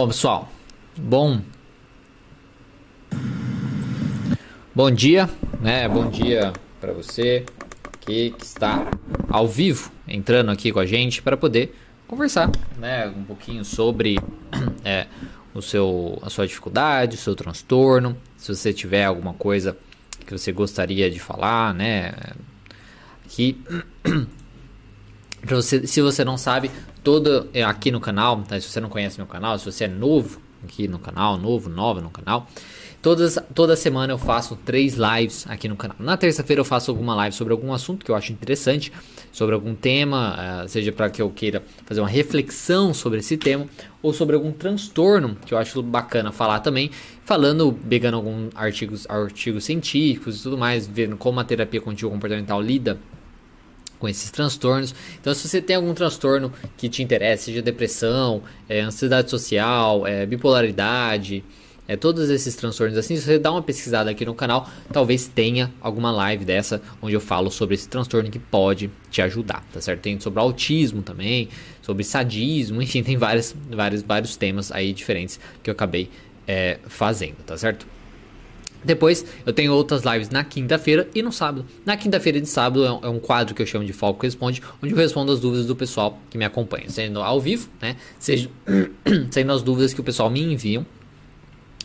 Bom, pessoal, bom bom dia, né? Bom dia para você que, está ao vivo entrando aqui com a gente para poder conversar, né? Um pouquinho sobre é, o seu, a sua dificuldade, o seu transtorno. Se você tiver alguma coisa que você gostaria de falar, né? Que você, se você não sabe, todo é, aqui no canal, tá? se você não conhece meu canal, se você é novo aqui no canal, novo, nova no canal, todas, toda semana eu faço três lives aqui no canal. Na terça-feira eu faço alguma live sobre algum assunto que eu acho interessante, sobre algum tema, uh, seja para que eu queira fazer uma reflexão sobre esse tema, ou sobre algum transtorno que eu acho bacana falar também, falando, pegando alguns artigos, artigos científicos e tudo mais, vendo como a terapia contínua comportamental lida com esses transtornos. Então, se você tem algum transtorno que te interessa, seja depressão, é, ansiedade social, é, bipolaridade, é, todos esses transtornos assim, se você dá uma pesquisada aqui no canal, talvez tenha alguma live dessa onde eu falo sobre esse transtorno que pode te ajudar, tá certo? Tem sobre autismo também, sobre sadismo, enfim, tem vários, vários, vários temas aí diferentes que eu acabei é, fazendo, tá certo? Depois eu tenho outras lives na quinta-feira e no sábado. Na quinta-feira de sábado é um, é quadro que eu chamo de Foco Responde, onde eu respondo as dúvidas do pessoal que me acompanha, sendo ao vivo, né? Seja, sendo as dúvidas que o pessoal me enviam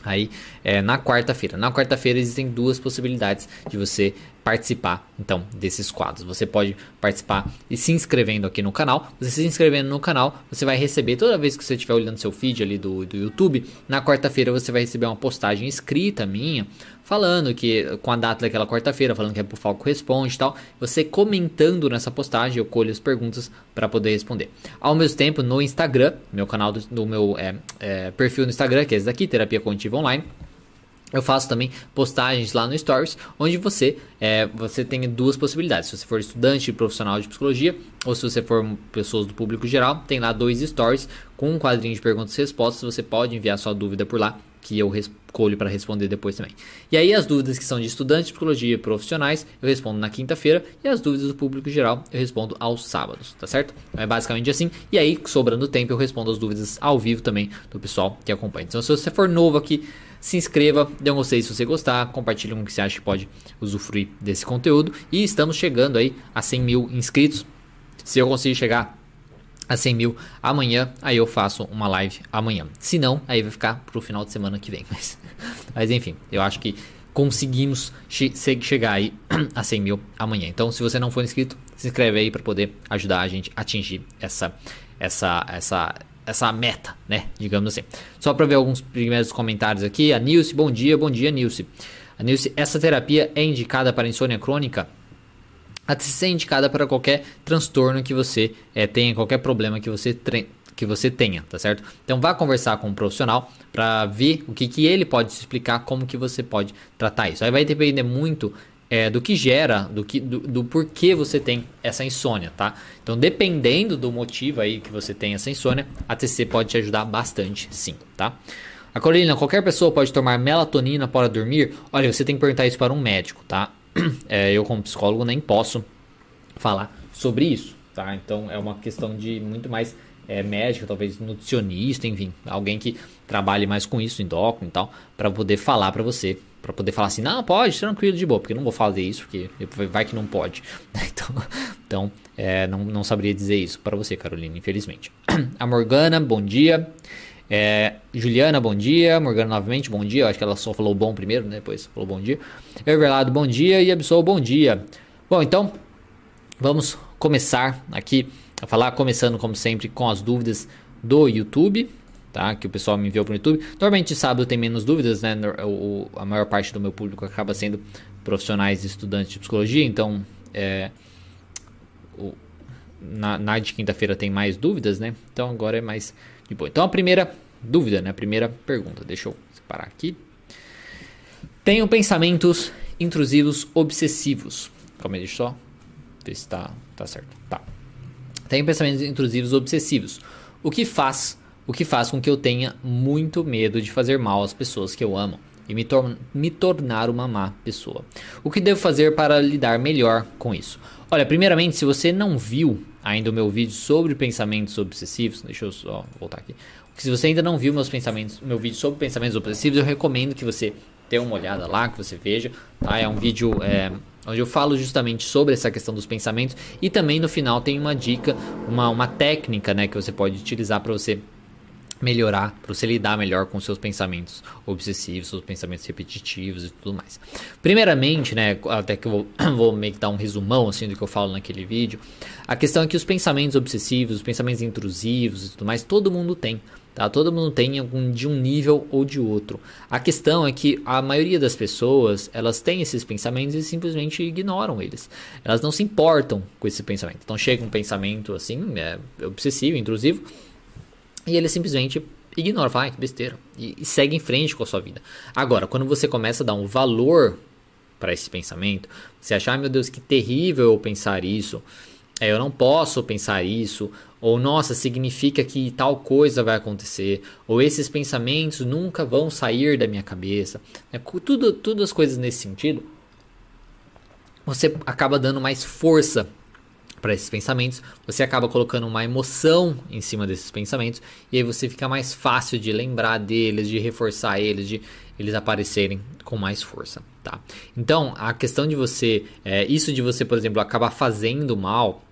aí é, na quarta-feira. Na quarta-feira existem duas possibilidades de você participar então desses quadros. Você pode participar e se inscrevendo aqui no canal. Você se inscrevendo no canal, você vai receber toda vez que você estiver olhando seu feed ali do, do YouTube. Na quarta-feira você vai receber uma postagem escrita minha falando que com a data daquela quarta-feira, falando que é pro Falco Responde e tal. Você comentando nessa postagem, eu colho as perguntas para poder responder. Ao mesmo tempo, no Instagram, meu canal do, do meu é, é, perfil no Instagram, que é esse daqui, Terapia Cognitiva Online. Eu faço também postagens lá no Stories, onde você é, você tem duas possibilidades. Se você for estudante profissional de psicologia, ou se você for pessoas do público geral, tem lá dois stories com um quadrinho de perguntas e respostas. Você pode enviar sua dúvida por lá que eu escolho para responder depois também. E aí as dúvidas que são de estudantes de psicologia profissionais, eu respondo na quinta-feira e as dúvidas do público geral eu respondo aos sábados, tá certo? Então, é basicamente assim. E aí, sobrando tempo, eu respondo as dúvidas ao vivo também do pessoal que acompanha. Então, se você for novo aqui, se inscreva, dê um gostei se você gostar, compartilhe com que você acha que pode usufruir desse conteúdo. E estamos chegando aí a 100 mil inscritos. Se eu conseguir chegar a 100 mil amanhã, aí eu faço uma live amanhã. Se não, aí vai ficar pro final de semana que vem. Mas, mas enfim, eu acho que conseguimos che chegar aí a 100 mil amanhã. Então, se você não for inscrito, se inscreve aí para poder ajudar a gente a atingir essa, essa, essa, essa meta, né? Digamos assim. Só para ver alguns primeiros comentários aqui. A Nilce, bom dia, bom dia, Nilce. A Nilce, essa terapia é indicada para insônia crônica? A ser indicada para qualquer transtorno que você é, tenha, qualquer problema que você, que você tenha, tá certo? Então vá conversar com um profissional para ver o que, que ele pode te explicar, como que você pode tratar isso. Aí vai depender muito é, do que gera, do, que, do, do porquê você tem essa insônia, tá? Então dependendo do motivo aí que você tem essa insônia, a TC pode te ajudar bastante, sim, tá? A Corina, qualquer pessoa pode tomar melatonina para dormir? Olha, você tem que perguntar isso para um médico, tá? é, eu como psicólogo nem posso falar sobre isso, tá? Então é uma questão de muito mais é, médica, talvez nutricionista, enfim, alguém que trabalhe mais com isso, endócrino e tal, para poder falar para você, para poder falar assim, não, pode, tranquilo, de boa, porque eu não vou fazer isso, porque vai que não pode. Então, então é, não, não saberia dizer isso para você, Carolina, infelizmente. A Morgana, bom dia. É, Juliana, bom dia. Morgana, novamente, bom dia. Eu acho que ela só falou bom primeiro, né? Depois falou bom dia. Everlado, bom dia. E Absol, bom dia. Bom, então, vamos começar aqui a falar, começando como sempre com as dúvidas do YouTube, tá? Que o pessoal me enviou pro YouTube. Normalmente sábado tem menos dúvidas, né? O, a maior parte do meu público acaba sendo profissionais e estudantes de psicologia, então é, o, na, na de quinta-feira tem mais dúvidas, né? Então agora é mais de boa. Então a primeira dúvida, né? A primeira pergunta, deixa eu separar aqui. Tenho pensamentos intrusivos obsessivos. Calma aí, deixa eu só ver se tá, tá certo. Tá. Tenho pensamentos intrusivos obsessivos. O que faz, o que faz com que eu tenha muito medo de fazer mal às pessoas que eu amo e me, tor me tornar uma má pessoa. O que devo fazer para lidar melhor com isso? Olha, primeiramente, se você não viu ainda o meu vídeo sobre pensamentos obsessivos, deixa eu só voltar aqui. Se você ainda não viu meus pensamentos, meu vídeo sobre pensamentos obsessivos, eu recomendo que você dê uma olhada lá, que você veja. Tá? É um vídeo é, onde eu falo justamente sobre essa questão dos pensamentos e também no final tem uma dica, uma, uma técnica né, que você pode utilizar para você melhorar, para você lidar melhor com seus pensamentos obsessivos, seus pensamentos repetitivos e tudo mais. Primeiramente, né, até que eu vou, vou meio que dar um resumão assim do que eu falo naquele vídeo, a questão é que os pensamentos obsessivos, os pensamentos intrusivos e tudo mais, todo mundo tem. Tá? Todo mundo tem algum de um nível ou de outro. A questão é que a maioria das pessoas elas têm esses pensamentos e simplesmente ignoram eles. Elas não se importam com esse pensamento. Então chega um pensamento assim, é, obsessivo, intrusivo, e ele simplesmente ignora, fala, ah, que besteira, e, e segue em frente com a sua vida. Agora, quando você começa a dar um valor para esse pensamento, você achar, ah, meu Deus, que terrível eu pensar isso, é, eu não posso pensar isso, ou nossa, significa que tal coisa vai acontecer, ou esses pensamentos nunca vão sair da minha cabeça, é, tudo, tudo as coisas nesse sentido, você acaba dando mais força para esses pensamentos, você acaba colocando uma emoção em cima desses pensamentos e aí você fica mais fácil de lembrar deles, de reforçar eles, de eles aparecerem com mais força, tá? Então, a questão de você, é, isso de você, por exemplo, acabar fazendo mal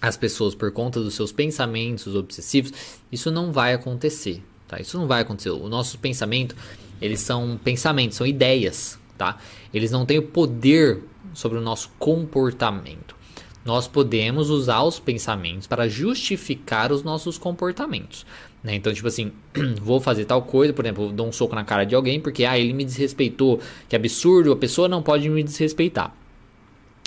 às pessoas por conta dos seus pensamentos obsessivos, isso não vai acontecer, tá? Isso não vai acontecer. O nosso pensamento, eles são pensamentos, são ideias, tá? Eles não têm o poder sobre o nosso comportamento nós podemos usar os pensamentos para justificar os nossos comportamentos. Né? Então, tipo assim, vou fazer tal coisa, por exemplo, dou um soco na cara de alguém porque ah, ele me desrespeitou, que absurdo, a pessoa não pode me desrespeitar.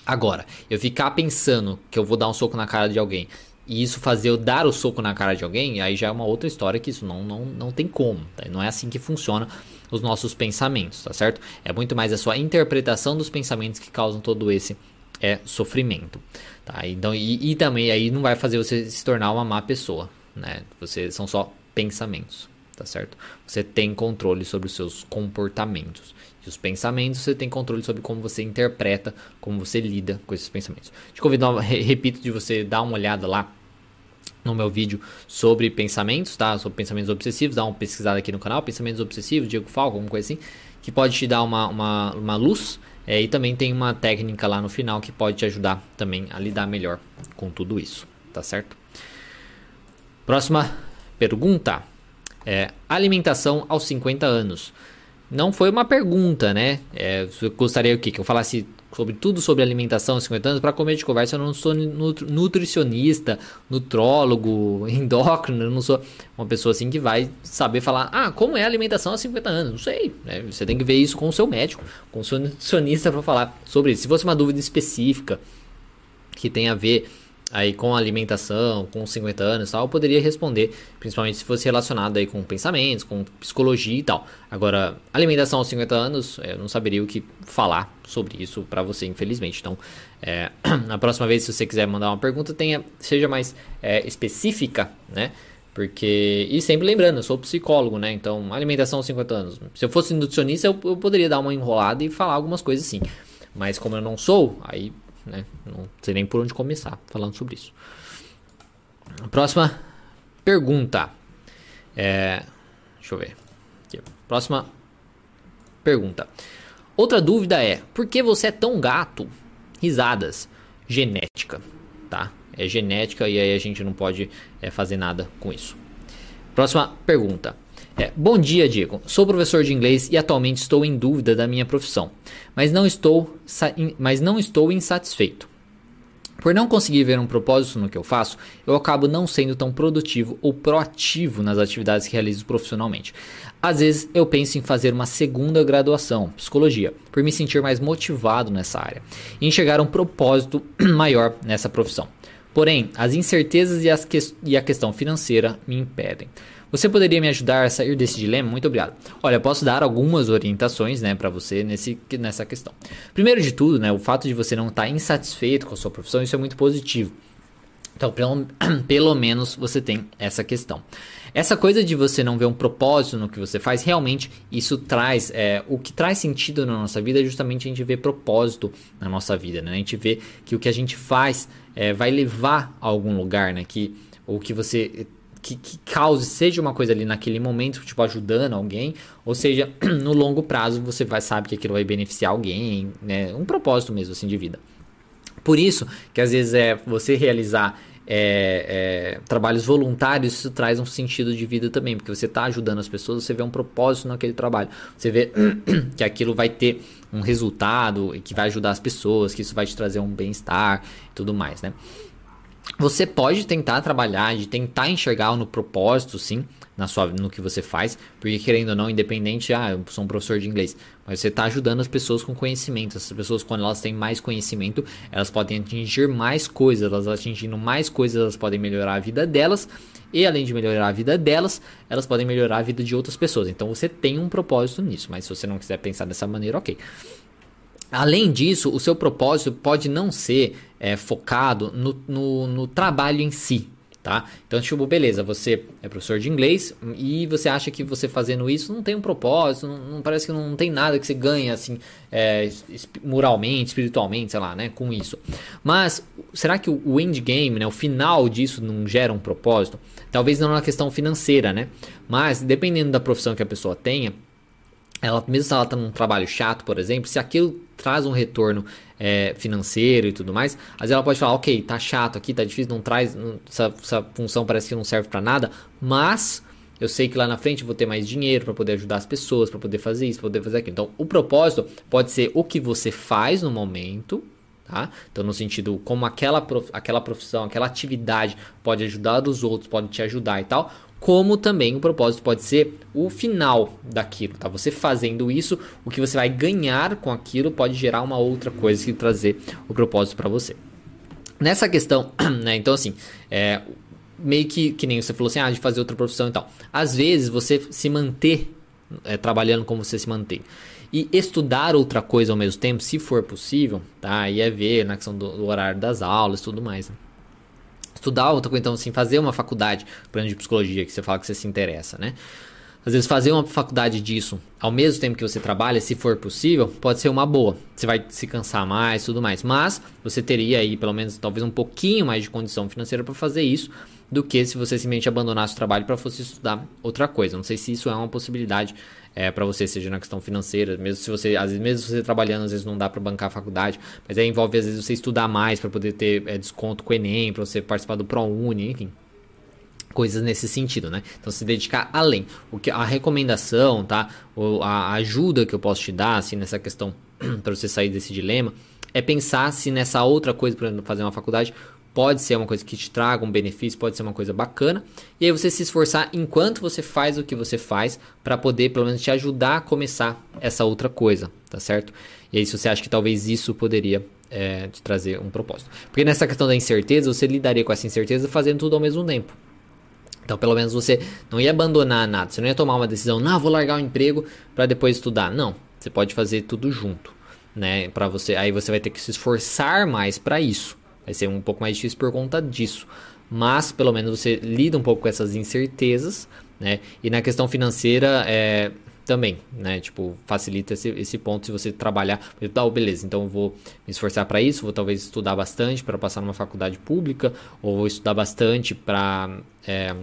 Agora, eu ficar pensando que eu vou dar um soco na cara de alguém e isso fazer eu dar o soco na cara de alguém, aí já é uma outra história que isso não, não, não tem como. Tá? Não é assim que funciona os nossos pensamentos, tá certo? É muito mais a sua interpretação dos pensamentos que causam todo esse é sofrimento. Tá? Então, e, e, também aí não vai fazer você se tornar uma má pessoa. Né? Você, são só pensamentos. Tá certo? Você tem controle sobre os seus comportamentos. E os pensamentos você tem controle sobre como você interpreta, como você lida com esses pensamentos. Te convido, repito, de você dar uma olhada lá no meu vídeo sobre pensamentos, tá? Sobre pensamentos obsessivos, dá uma pesquisada aqui no canal, pensamentos obsessivos, Diego Falco, alguma coisa assim, que pode te dar uma, uma, uma luz é, e também tem uma técnica lá no final que pode te ajudar também a lidar melhor com tudo isso, tá certo? Próxima pergunta é alimentação aos 50 anos. Não foi uma pergunta, né? É, gostaria o quê? Que eu falasse sobre tudo sobre alimentação aos 50 anos, para comer de conversa, eu não sou nutricionista, nutrólogo, endócrino, eu não sou uma pessoa assim que vai saber falar, ah, como é a alimentação aos 50 anos? Não sei, né? Você tem que ver isso com o seu médico, com o seu nutricionista para falar sobre isso. Se fosse uma dúvida específica que tem a ver aí com alimentação, com 50 anos e tal, eu poderia responder, principalmente se fosse relacionado aí com pensamentos, com psicologia e tal. Agora, alimentação aos 50 anos, eu não saberia o que falar sobre isso para você, infelizmente. Então, é, na próxima vez, se você quiser mandar uma pergunta, tenha, seja mais é, específica, né? Porque, e sempre lembrando, eu sou psicólogo, né? Então, alimentação aos 50 anos. Se eu fosse nutricionista, eu, eu poderia dar uma enrolada e falar algumas coisas assim. Mas como eu não sou, aí né? Não sei nem por onde começar falando sobre isso. Próxima pergunta. É, deixa eu ver. Aqui. Próxima pergunta. Outra dúvida é: por que você é tão gato? Risadas. Genética, tá? É genética e aí a gente não pode é, fazer nada com isso. Próxima pergunta. É, bom dia, Diego. Sou professor de inglês e atualmente estou em dúvida da minha profissão, mas não estou, mas não estou insatisfeito. Por não conseguir ver um propósito no que eu faço, eu acabo não sendo tão produtivo ou proativo nas atividades que realizo profissionalmente. Às vezes eu penso em fazer uma segunda graduação, psicologia, por me sentir mais motivado nessa área e enxergar um propósito maior nessa profissão. Porém, as incertezas e, as que e a questão financeira me impedem. Você poderia me ajudar a sair desse dilema? Muito obrigado. Olha, posso dar algumas orientações, né, para você nesse, nessa questão. Primeiro de tudo, né, o fato de você não estar tá insatisfeito com a sua profissão, isso é muito positivo. Então, pelo, pelo menos você tem essa questão. Essa coisa de você não ver um propósito no que você faz, realmente isso traz. É, o que traz sentido na nossa vida é justamente a gente ver propósito na nossa vida, né? A gente vê que o que a gente faz é, vai levar a algum lugar, né? Que, ou que você que, que, cause, seja uma coisa ali naquele momento, tipo, ajudando alguém, ou seja, no longo prazo você vai sabe que aquilo vai beneficiar alguém, né? Um propósito mesmo, assim, de vida. Por isso que às vezes é você realizar é, é, trabalhos voluntários, isso traz um sentido de vida também, porque você está ajudando as pessoas, você vê um propósito naquele trabalho, você vê que aquilo vai ter um resultado e que vai ajudar as pessoas, que isso vai te trazer um bem-estar e tudo mais, né? Você pode tentar trabalhar, de tentar enxergar no propósito, sim, na sua, no que você faz, porque querendo ou não, independente, ah, eu sou um professor de inglês, mas você está ajudando as pessoas com conhecimento. As pessoas, quando elas têm mais conhecimento, elas podem atingir mais coisas, elas atingindo mais coisas, elas podem melhorar a vida delas, e além de melhorar a vida delas, elas podem melhorar a vida de outras pessoas. Então você tem um propósito nisso, mas se você não quiser pensar dessa maneira, ok. Além disso, o seu propósito pode não ser é, focado no, no, no trabalho em si, tá? Então, tipo, beleza, você é professor de inglês e você acha que você fazendo isso não tem um propósito, não, não parece que não tem nada que você ganha, assim, é, moralmente, espiritualmente, sei lá, né, com isso. Mas, será que o endgame, né, o final disso não gera um propósito? Talvez não na questão financeira, né? Mas, dependendo da profissão que a pessoa tenha, ela mesmo se ela está num trabalho chato, por exemplo, se aquilo traz um retorno é, financeiro e tudo mais, vezes ela pode falar, ok, tá chato aqui, tá difícil, não traz, não, essa, essa, função parece que não serve para nada, mas eu sei que lá na frente vou ter mais dinheiro para poder ajudar as pessoas, para poder fazer isso, para poder fazer aquilo. Então, o propósito pode ser o que você faz no momento, tá? Então, no sentido como aquela, prof, aquela profissão, aquela atividade pode ajudar os outros, pode te ajudar e tal, como também o propósito pode ser o final daquilo, tá? Você fazendo isso, o que você vai ganhar com aquilo pode gerar uma outra coisa que trazer o propósito para você. Nessa questão, né? Então assim, é, meio que que nem você falou assim, ah, de fazer outra profissão e tal. Às vezes você se manter é, trabalhando como você se mantém e estudar outra coisa ao mesmo tempo, se for possível, tá? E é ver na questão do, do horário das aulas, e tudo mais. Né? Estudar outra coisa, então assim, fazer uma faculdade, por exemplo, de psicologia, que você fala que você se interessa, né? Às vezes fazer uma faculdade disso ao mesmo tempo que você trabalha, se for possível, pode ser uma boa. Você vai se cansar mais, tudo mais, mas você teria aí pelo menos talvez um pouquinho mais de condição financeira para fazer isso do que se você simplesmente abandonasse o trabalho para você estudar outra coisa. Não sei se isso é uma possibilidade é, para você, seja na questão financeira, mesmo se você, às vezes, mesmo você trabalhando, às vezes não dá para bancar a faculdade, mas aí envolve às vezes você estudar mais para poder ter é, desconto com o Enem, para você participar do ProUni, enfim coisas nesse sentido, né? Então se dedicar além. O que a recomendação, tá? Ou a ajuda que eu posso te dar assim nessa questão para você sair desse dilema é pensar se nessa outra coisa, exemplo, fazer uma faculdade, pode ser uma coisa que te traga um benefício, pode ser uma coisa bacana. E aí você se esforçar enquanto você faz o que você faz para poder pelo menos te ajudar a começar essa outra coisa, tá certo? E aí se você acha que talvez isso poderia é, te trazer um propósito. Porque nessa questão da incerteza, você lidaria com essa incerteza fazendo tudo ao mesmo tempo. Então, pelo menos você não ia abandonar nada, você não ia tomar uma decisão, não, vou largar o emprego para depois estudar. Não, você pode fazer tudo junto, né? Para você, aí você vai ter que se esforçar mais para isso. Vai ser um pouco mais difícil por conta disso. Mas pelo menos você lida um pouco com essas incertezas, né? E na questão financeira, é, também, né? Tipo, facilita esse, esse ponto se você trabalhar. Tá, beleza, então eu vou me esforçar para isso, vou talvez estudar bastante para passar numa faculdade pública, ou vou estudar bastante para é,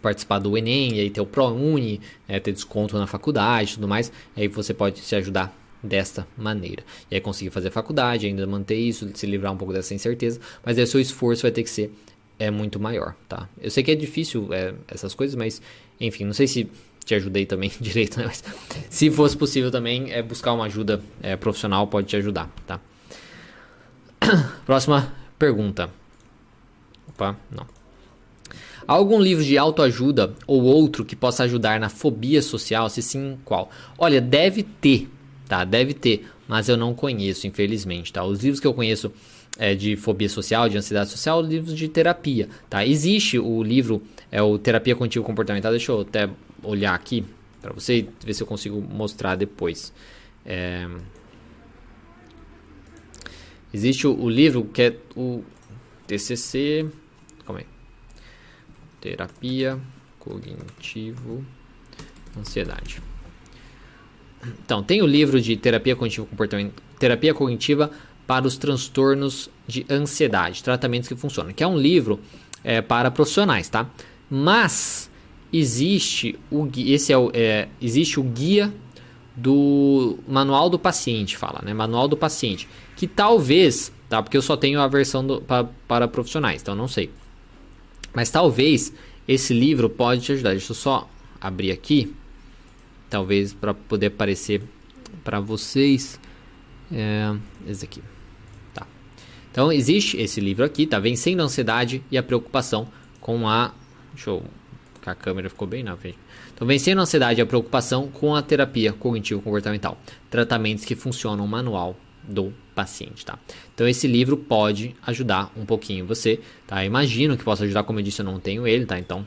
participar do Enem, e aí ter o ProUni, é, ter desconto na faculdade e tudo mais. Aí você pode se ajudar desta maneira. E aí conseguir fazer faculdade, ainda manter isso, se livrar um pouco dessa incerteza, mas aí seu esforço vai ter que ser é muito maior, tá? Eu sei que é difícil é, essas coisas, mas enfim, não sei se te ajudei também direito, né? Mas se fosse possível também, é buscar uma ajuda é, profissional pode te ajudar, tá? Próxima pergunta. Opa, não. Há algum livro de autoajuda ou outro que possa ajudar na fobia social? Se sim, qual? Olha, deve ter, tá? Deve ter, mas eu não conheço, infelizmente, tá? Os livros que eu conheço é, de fobia social, de ansiedade social, livros de terapia, tá? Existe o livro, é o Terapia Contínua Comportamental, deixa eu até olhar aqui para você ver se eu consigo mostrar depois. É... Existe o, o, livro que é o TCC, calma aí. Terapia Cognitivo Ansiedade. Então, tem o livro de terapia cognitiva comportamental, terapia cognitiva para os transtornos de ansiedade, tratamentos que funcionam, que é um livro é, para profissionais, tá? Mas existe o esse é, o, é existe o guia do manual do paciente, fala, né? Manual do paciente, que talvez, tá? Porque eu só tenho a versão do, pra, para profissionais, então não sei. Mas talvez esse livro pode te ajudar. Deixa eu só abrir aqui, talvez para poder aparecer para vocês. É, esse aqui. Tá. Então existe esse livro aqui, tá? Vencendo a ansiedade e a preocupação com a. Eu. A câmera ficou bem na frente. Então, vencendo a ansiedade e a preocupação com a terapia cognitivo-comportamental. Tratamentos que funcionam manual do paciente, tá? Então esse livro pode ajudar um pouquinho você, tá? Imagino que possa ajudar, como eu disse, eu não tenho ele, tá? Então,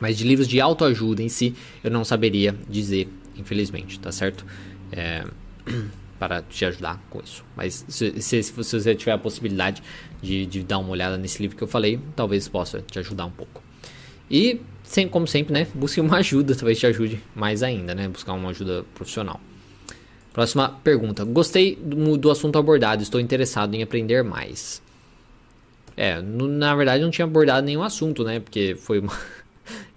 mas de livros de autoajuda em si, eu não saberia dizer, infelizmente, tá certo? É, para te ajudar com isso. Mas se, se, se, você tiver a possibilidade de, de dar uma olhada nesse livro que eu falei, talvez possa te ajudar um pouco. E, sem, como sempre, né? Busque uma ajuda, talvez te ajude mais ainda, né? Buscar uma ajuda profissional. Próxima pergunta. Gostei do, do assunto abordado, estou interessado em aprender mais. É, no, na verdade não tinha abordado nenhum assunto, né? Porque foi uma...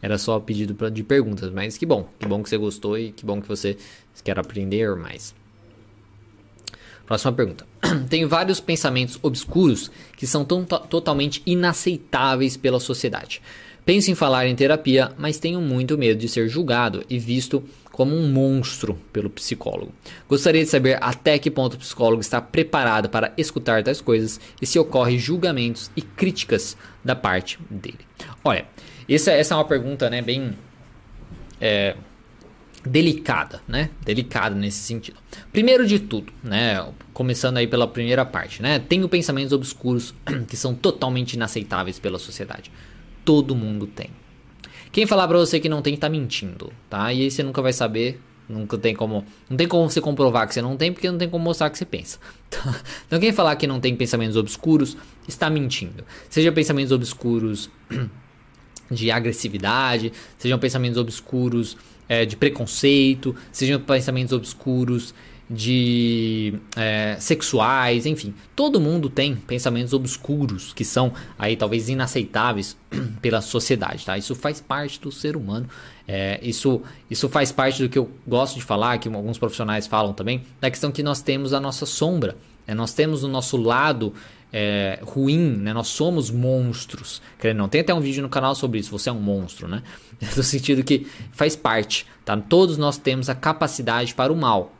Era só pedido pra, de perguntas, mas que bom. Que bom que você gostou e que bom que você quer aprender mais. Próxima pergunta. Tenho vários pensamentos obscuros que são totalmente inaceitáveis pela sociedade. Penso em falar em terapia, mas tenho muito medo de ser julgado e visto como um monstro pelo psicólogo. Gostaria de saber até que ponto o psicólogo está preparado para escutar tais coisas e se ocorre julgamentos e críticas da parte dele. Olha, essa, essa é uma pergunta né, bem é, delicada, né? Delicada nesse sentido. Primeiro de tudo, né? Começando aí pela primeira parte, né? Tenho pensamentos obscuros que são totalmente inaceitáveis pela sociedade. Todo mundo tem. Quem falar para você que não tem tá mentindo, tá? E aí você nunca vai saber, nunca tem como, não tem como você comprovar que você não tem, porque não tem como mostrar que você pensa. Tá? Então quem falar que não tem pensamentos obscuros está mentindo. Seja pensamentos obscuros de agressividade, sejam pensamentos obscuros é, de preconceito, sejam pensamentos obscuros de é, sexuais, enfim, todo mundo tem pensamentos obscuros que são aí talvez inaceitáveis pela sociedade, tá? Isso faz parte do ser humano, é, isso, isso faz parte do que eu gosto de falar, que alguns profissionais falam também, da questão que nós temos a nossa sombra, né? nós temos o nosso lado é, ruim, né? Nós somos monstros. Querendo não, tem até um vídeo no canal sobre isso. Você é um monstro, né? No sentido que faz parte, tá? Todos nós temos a capacidade para o mal.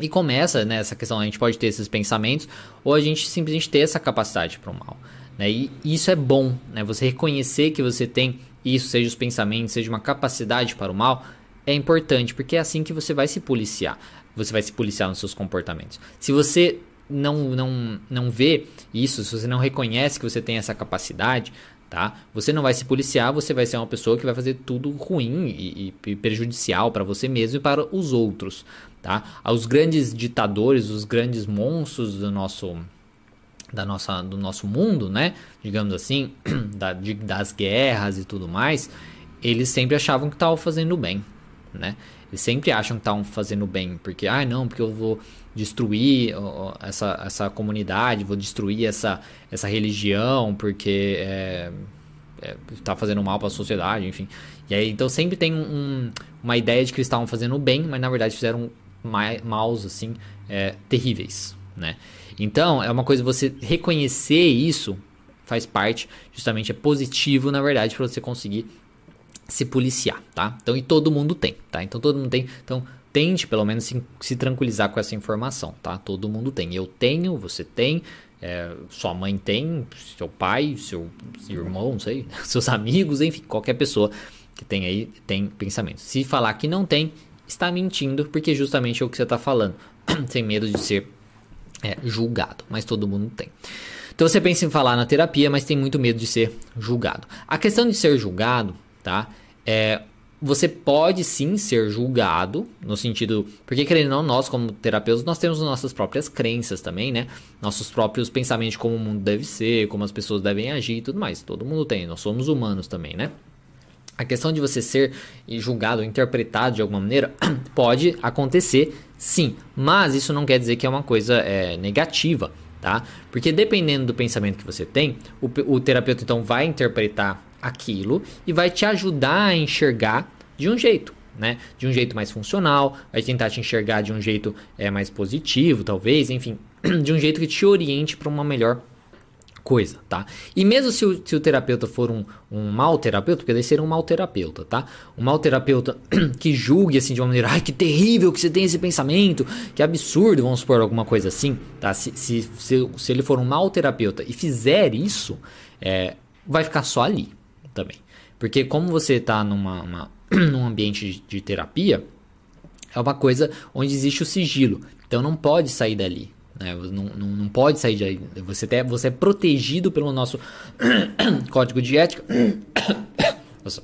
E começa né, questão, a gente pode ter esses pensamentos ou a gente simplesmente ter essa capacidade para o mal. Né? E isso é bom, né? Você reconhecer que você tem isso, seja os pensamentos, seja uma capacidade para o mal, é importante, porque é assim que você vai se policiar. Você vai se policiar nos seus comportamentos. Se você não, não, não vê isso, se você não reconhece que você tem essa capacidade, tá? Você não vai se policiar, você vai ser uma pessoa que vai fazer tudo ruim e, e prejudicial para você mesmo e para os outros, tá? Os grandes ditadores, os grandes monstros do nosso da nossa, do nosso mundo, né? Digamos assim, da, de, das guerras e tudo mais, eles sempre achavam que estavam fazendo bem, né? Eles sempre acham que estão fazendo bem, porque, ah, não, porque eu vou destruir essa, essa comunidade, vou destruir essa, essa religião, porque é, é, fazendo mal para a sociedade, enfim. E aí, então sempre tem um, uma ideia de que eles estavam fazendo bem, mas na verdade fizeram maus, assim, é, terríveis, né? Então, é uma coisa você reconhecer isso faz parte, justamente é positivo, na verdade, para você conseguir se policiar, tá? Então, e todo mundo tem, tá? Então, todo mundo tem. Então, tente pelo menos se, se tranquilizar com essa informação, tá? Todo mundo tem. Eu tenho, você tem, é, sua mãe tem, seu pai, seu irmão, não sei, seus amigos, enfim, qualquer pessoa que tem aí tem pensamento. Se falar que não tem, está mentindo, porque justamente é o que você está falando, sem medo de ser é, julgado, mas todo mundo tem. Então você pensa em falar na terapia, mas tem muito medo de ser julgado. A questão de ser julgado tá? É, você pode sim ser julgado, no sentido. Porque, querendo ou não, nós, como terapeutas, nós temos nossas próprias crenças também, né? Nossos próprios pensamentos de como o mundo deve ser, como as pessoas devem agir e tudo mais. Todo mundo tem, nós somos humanos também, né? A questão de você ser julgado, interpretado de alguma maneira, pode acontecer sim, mas isso não quer dizer que é uma coisa é, negativa, tá? Porque dependendo do pensamento que você tem, o, o terapeuta então vai interpretar aquilo e vai te ajudar a enxergar de um jeito. Né? De um jeito mais funcional, vai tentar te enxergar de um jeito é, mais positivo, talvez, enfim, de um jeito que te oriente para uma melhor coisa, tá? E mesmo se o, se o terapeuta for um, um mau terapeuta, porque daí seria um mau terapeuta, tá? Um mau terapeuta que julgue assim de uma maneira, ai que terrível que você tem esse pensamento, que absurdo, vamos supor alguma coisa assim, tá? Se, se, se, se ele for um mau terapeuta e fizer isso, é, vai ficar só ali também. Porque como você tá numa, uma, num ambiente de, de terapia, é uma coisa onde existe o sigilo. Então não pode sair dali. Né? Não, não, não pode sair de você, tem, você é protegido pelo nosso código de ética. Nossa,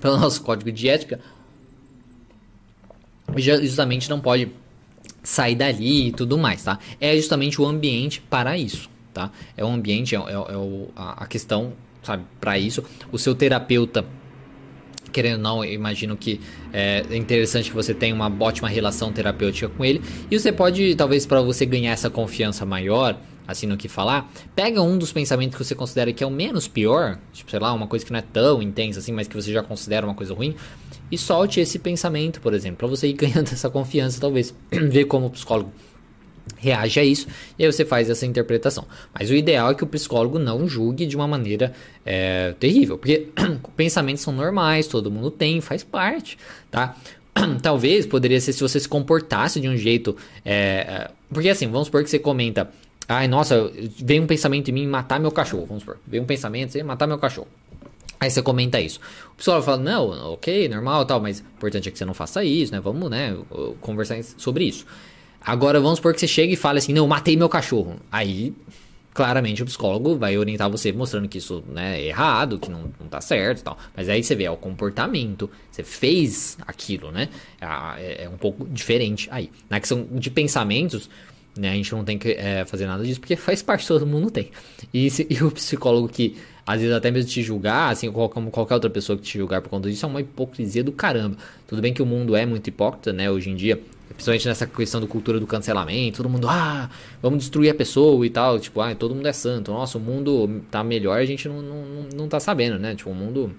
pelo nosso código de ética. Justamente não pode sair dali e tudo mais, tá? É justamente o ambiente para isso, tá? É o ambiente, é, é, é a questão, sabe, para isso. O seu terapeuta querendo ou não, imagino que é interessante que você tenha uma ótima relação terapêutica com ele. E você pode, talvez, para você ganhar essa confiança maior, assim no que falar, pega um dos pensamentos que você considera que é o menos pior, tipo, sei lá, uma coisa que não é tão intensa assim, mas que você já considera uma coisa ruim, e solte esse pensamento, por exemplo, para você ir ganhando essa confiança, talvez, ver como o psicólogo reage a isso e aí você faz essa interpretação. Mas o ideal é que o psicólogo não julgue de uma maneira é, terrível, porque pensamentos são normais, todo mundo tem, faz parte, tá? Talvez poderia ser se você se comportasse de um jeito. É, porque assim, vamos supor que você comenta. Ai, nossa, veio um pensamento em mim matar meu cachorro. Vamos supor. Veio um pensamento em matar meu cachorro. Aí você comenta isso. O pessoal fala, não, ok, normal tal, mas o importante é que você não faça isso, né? Vamos, né, conversar sobre isso. Agora vamos supor que você chega e fala assim: não, matei meu cachorro. Aí, claramente, o psicólogo vai orientar você mostrando que isso né, é errado, que não, não tá certo e tal. Mas aí você vê, é o comportamento, você fez aquilo, né? É, é um pouco diferente aí. Na questão de pensamentos, né, a gente não tem que é, fazer nada disso, porque faz parte, todo mundo tem. E, se, e o psicólogo que às vezes até mesmo te julgar, assim como qualquer outra pessoa que te julgar por conta disso, é uma hipocrisia do caramba. Tudo bem que o mundo é muito hipócrita, né, hoje em dia, Principalmente nessa questão da cultura do cancelamento, todo mundo, ah, vamos destruir a pessoa e tal. Tipo, ah, todo mundo é santo. Nossa, o mundo tá melhor, a gente não, não, não tá sabendo, né? Tipo, o mundo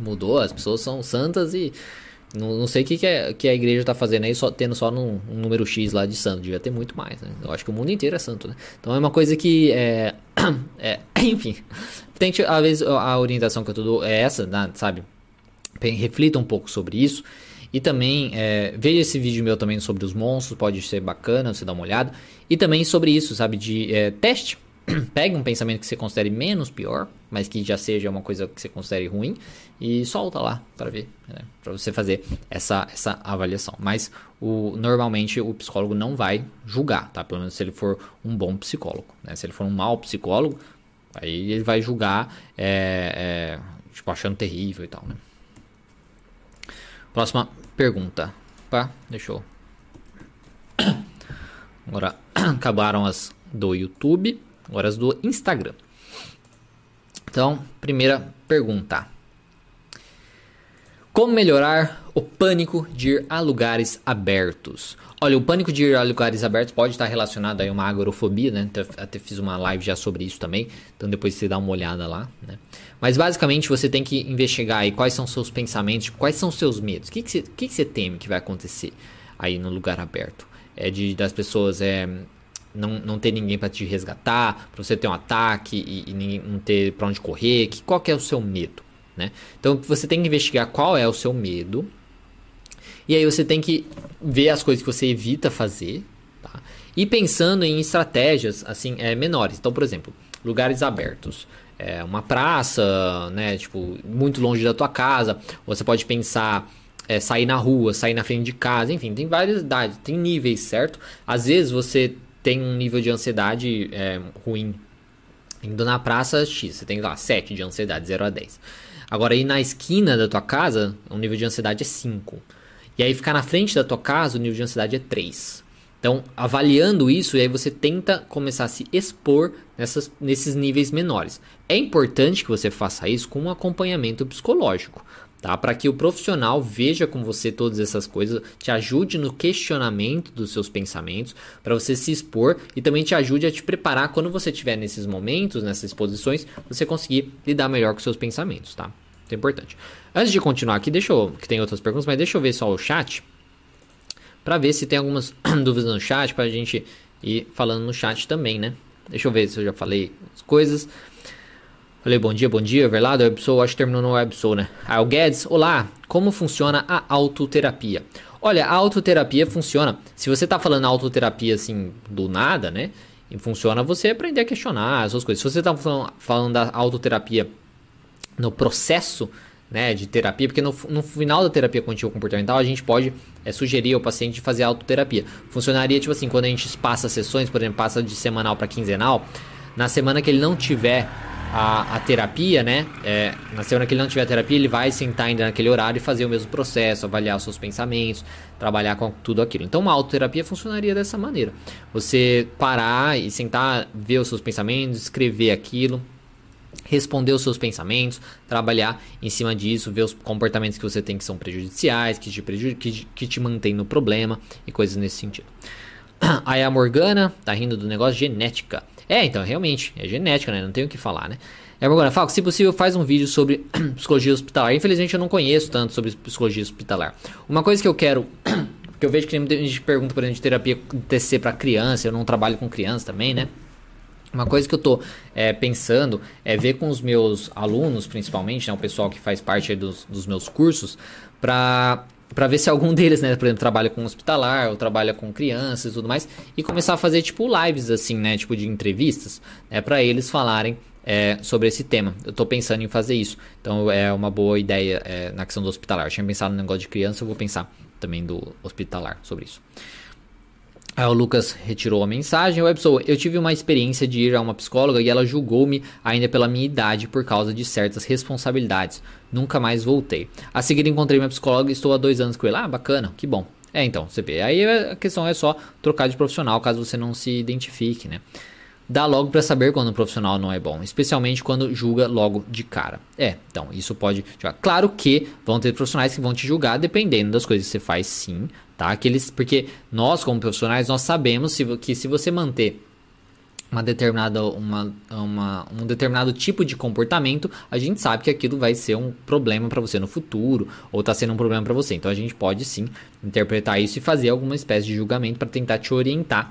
mudou, as pessoas são santas e. Não, não sei o que, que, é, que a igreja tá fazendo aí, só, tendo só num, um número X lá de santo. Devia ter muito mais, né? Eu acho que o mundo inteiro é santo, né? Então é uma coisa que é. é enfim. Tente, às vezes, a orientação que eu dou é essa, né, sabe? Reflita um pouco sobre isso. E também é, veja esse vídeo meu também sobre os monstros, pode ser bacana você dar uma olhada. E também sobre isso, sabe, de é, teste. Pegue um pensamento que você considere menos pior, mas que já seja uma coisa que você considere ruim, e solta lá para ver, né, para você fazer essa, essa avaliação. Mas o, normalmente o psicólogo não vai julgar, tá? Pelo menos se ele for um bom psicólogo. Né? Se ele for um mau psicólogo, aí ele vai julgar, é, é, tipo, achando terrível e tal, né? Próxima pergunta. Tá? Deixa eu. Agora acabaram as do YouTube, agora as do Instagram. Então, primeira pergunta. Como melhorar o pânico de ir a lugares abertos? Olha, o pânico de ir a lugares abertos pode estar relacionado a uma agorofobia, né? Até fiz uma live já sobre isso também, então depois você dá uma olhada lá, né? Mas basicamente você tem que investigar aí quais são seus pensamentos, quais são seus medos, o que, que, você, que, que você teme que vai acontecer aí no lugar aberto? É de das pessoas é, não, não ter ninguém para te resgatar, para você ter um ataque e, e não ter para onde correr, que, qual que é o seu medo, né? Então você tem que investigar qual é o seu medo, e aí você tem que ver as coisas que você evita fazer, tá? E pensando em estratégias assim é, menores. Então, por exemplo, lugares abertos. É uma praça, né? Tipo, muito longe da tua casa. Você pode pensar é, sair na rua, sair na frente de casa, enfim, tem várias idades, tem níveis, certo? Às vezes você tem um nível de ansiedade é, ruim. Indo na praça X, você tem lá 7 de ansiedade, 0 a 10. Agora, ir na esquina da tua casa, o nível de ansiedade é 5. E aí ficar na frente da tua casa, o nível de ansiedade é 3. Então, avaliando isso, e aí você tenta começar a se expor nessas, nesses níveis menores. É importante que você faça isso com um acompanhamento psicológico. tá? Para que o profissional veja com você todas essas coisas, te ajude no questionamento dos seus pensamentos, para você se expor e também te ajude a te preparar quando você estiver nesses momentos, nessas exposições, você conseguir lidar melhor com seus pensamentos, tá? Isso é importante. Antes de continuar aqui, deixa eu, que tem outras perguntas, mas deixa eu ver só o chat para ver se tem algumas dúvidas no chat para a gente ir falando no chat também, né? Deixa eu ver se eu já falei as coisas. Falei bom dia, bom dia, Verlado, Websoul, acho que terminou no Websoul, né? Ah, o Guedes, olá, como funciona a autoterapia? Olha, a autoterapia funciona, se você tá falando autoterapia assim, do nada, né? E funciona você aprender a questionar essas coisas. Se você tá falando, falando da autoterapia no processo, né, de terapia, porque no, no final da terapia contínua comportamental a gente pode é, sugerir ao paciente fazer autoterapia. Funcionaria tipo assim, quando a gente passa sessões, por exemplo, passa de semanal para quinzenal, na semana que ele não tiver a, a terapia, né? É, na semana que ele não tiver terapia, ele vai sentar ainda naquele horário e fazer o mesmo processo, avaliar os seus pensamentos, trabalhar com tudo aquilo. Então, uma autoterapia funcionaria dessa maneira: você parar e sentar, ver os seus pensamentos, escrever aquilo, responder os seus pensamentos, trabalhar em cima disso, ver os comportamentos que você tem que são prejudiciais, que te, prejudic que, que te mantém no problema e coisas nesse sentido. Aí a Morgana tá rindo do negócio genética. É, então, realmente, é genética, né? Não tenho o que falar, né? É, agora, Falco, se possível, faz um vídeo sobre psicologia hospitalar. Infelizmente, eu não conheço tanto sobre psicologia hospitalar. Uma coisa que eu quero, que eu vejo que muita gente pergunta, por exemplo, de terapia TC para criança, eu não trabalho com criança também, né? Uma coisa que eu tô é, pensando é ver com os meus alunos, principalmente, né, o pessoal que faz parte dos, dos meus cursos, para para ver se algum deles, né, por exemplo, trabalha com hospitalar ou trabalha com crianças e tudo mais, e começar a fazer tipo lives assim, né, tipo de entrevistas, né, para eles falarem é, sobre esse tema. Eu estou pensando em fazer isso, então é uma boa ideia é, na questão do hospitalar. Eu tinha pensado no negócio de criança, eu vou pensar também do hospitalar sobre isso. Aí o Lucas retirou a mensagem. Websoul, eu tive uma experiência de ir a uma psicóloga e ela julgou-me ainda pela minha idade por causa de certas responsabilidades. Nunca mais voltei. A seguir encontrei minha psicóloga e estou há dois anos com ela. Ah, bacana, que bom. É, então, você vê. Aí a questão é só trocar de profissional caso você não se identifique, né? Dá logo para saber quando um profissional não é bom, especialmente quando julga logo de cara. É, então, isso pode. Claro que vão ter profissionais que vão te julgar dependendo das coisas que você faz, sim, tá? Aqueles, porque nós como profissionais nós sabemos se, que se você manter uma determinada uma, uma, um determinado tipo de comportamento, a gente sabe que aquilo vai ser um problema para você no futuro ou está sendo um problema para você. Então a gente pode sim interpretar isso e fazer alguma espécie de julgamento para tentar te orientar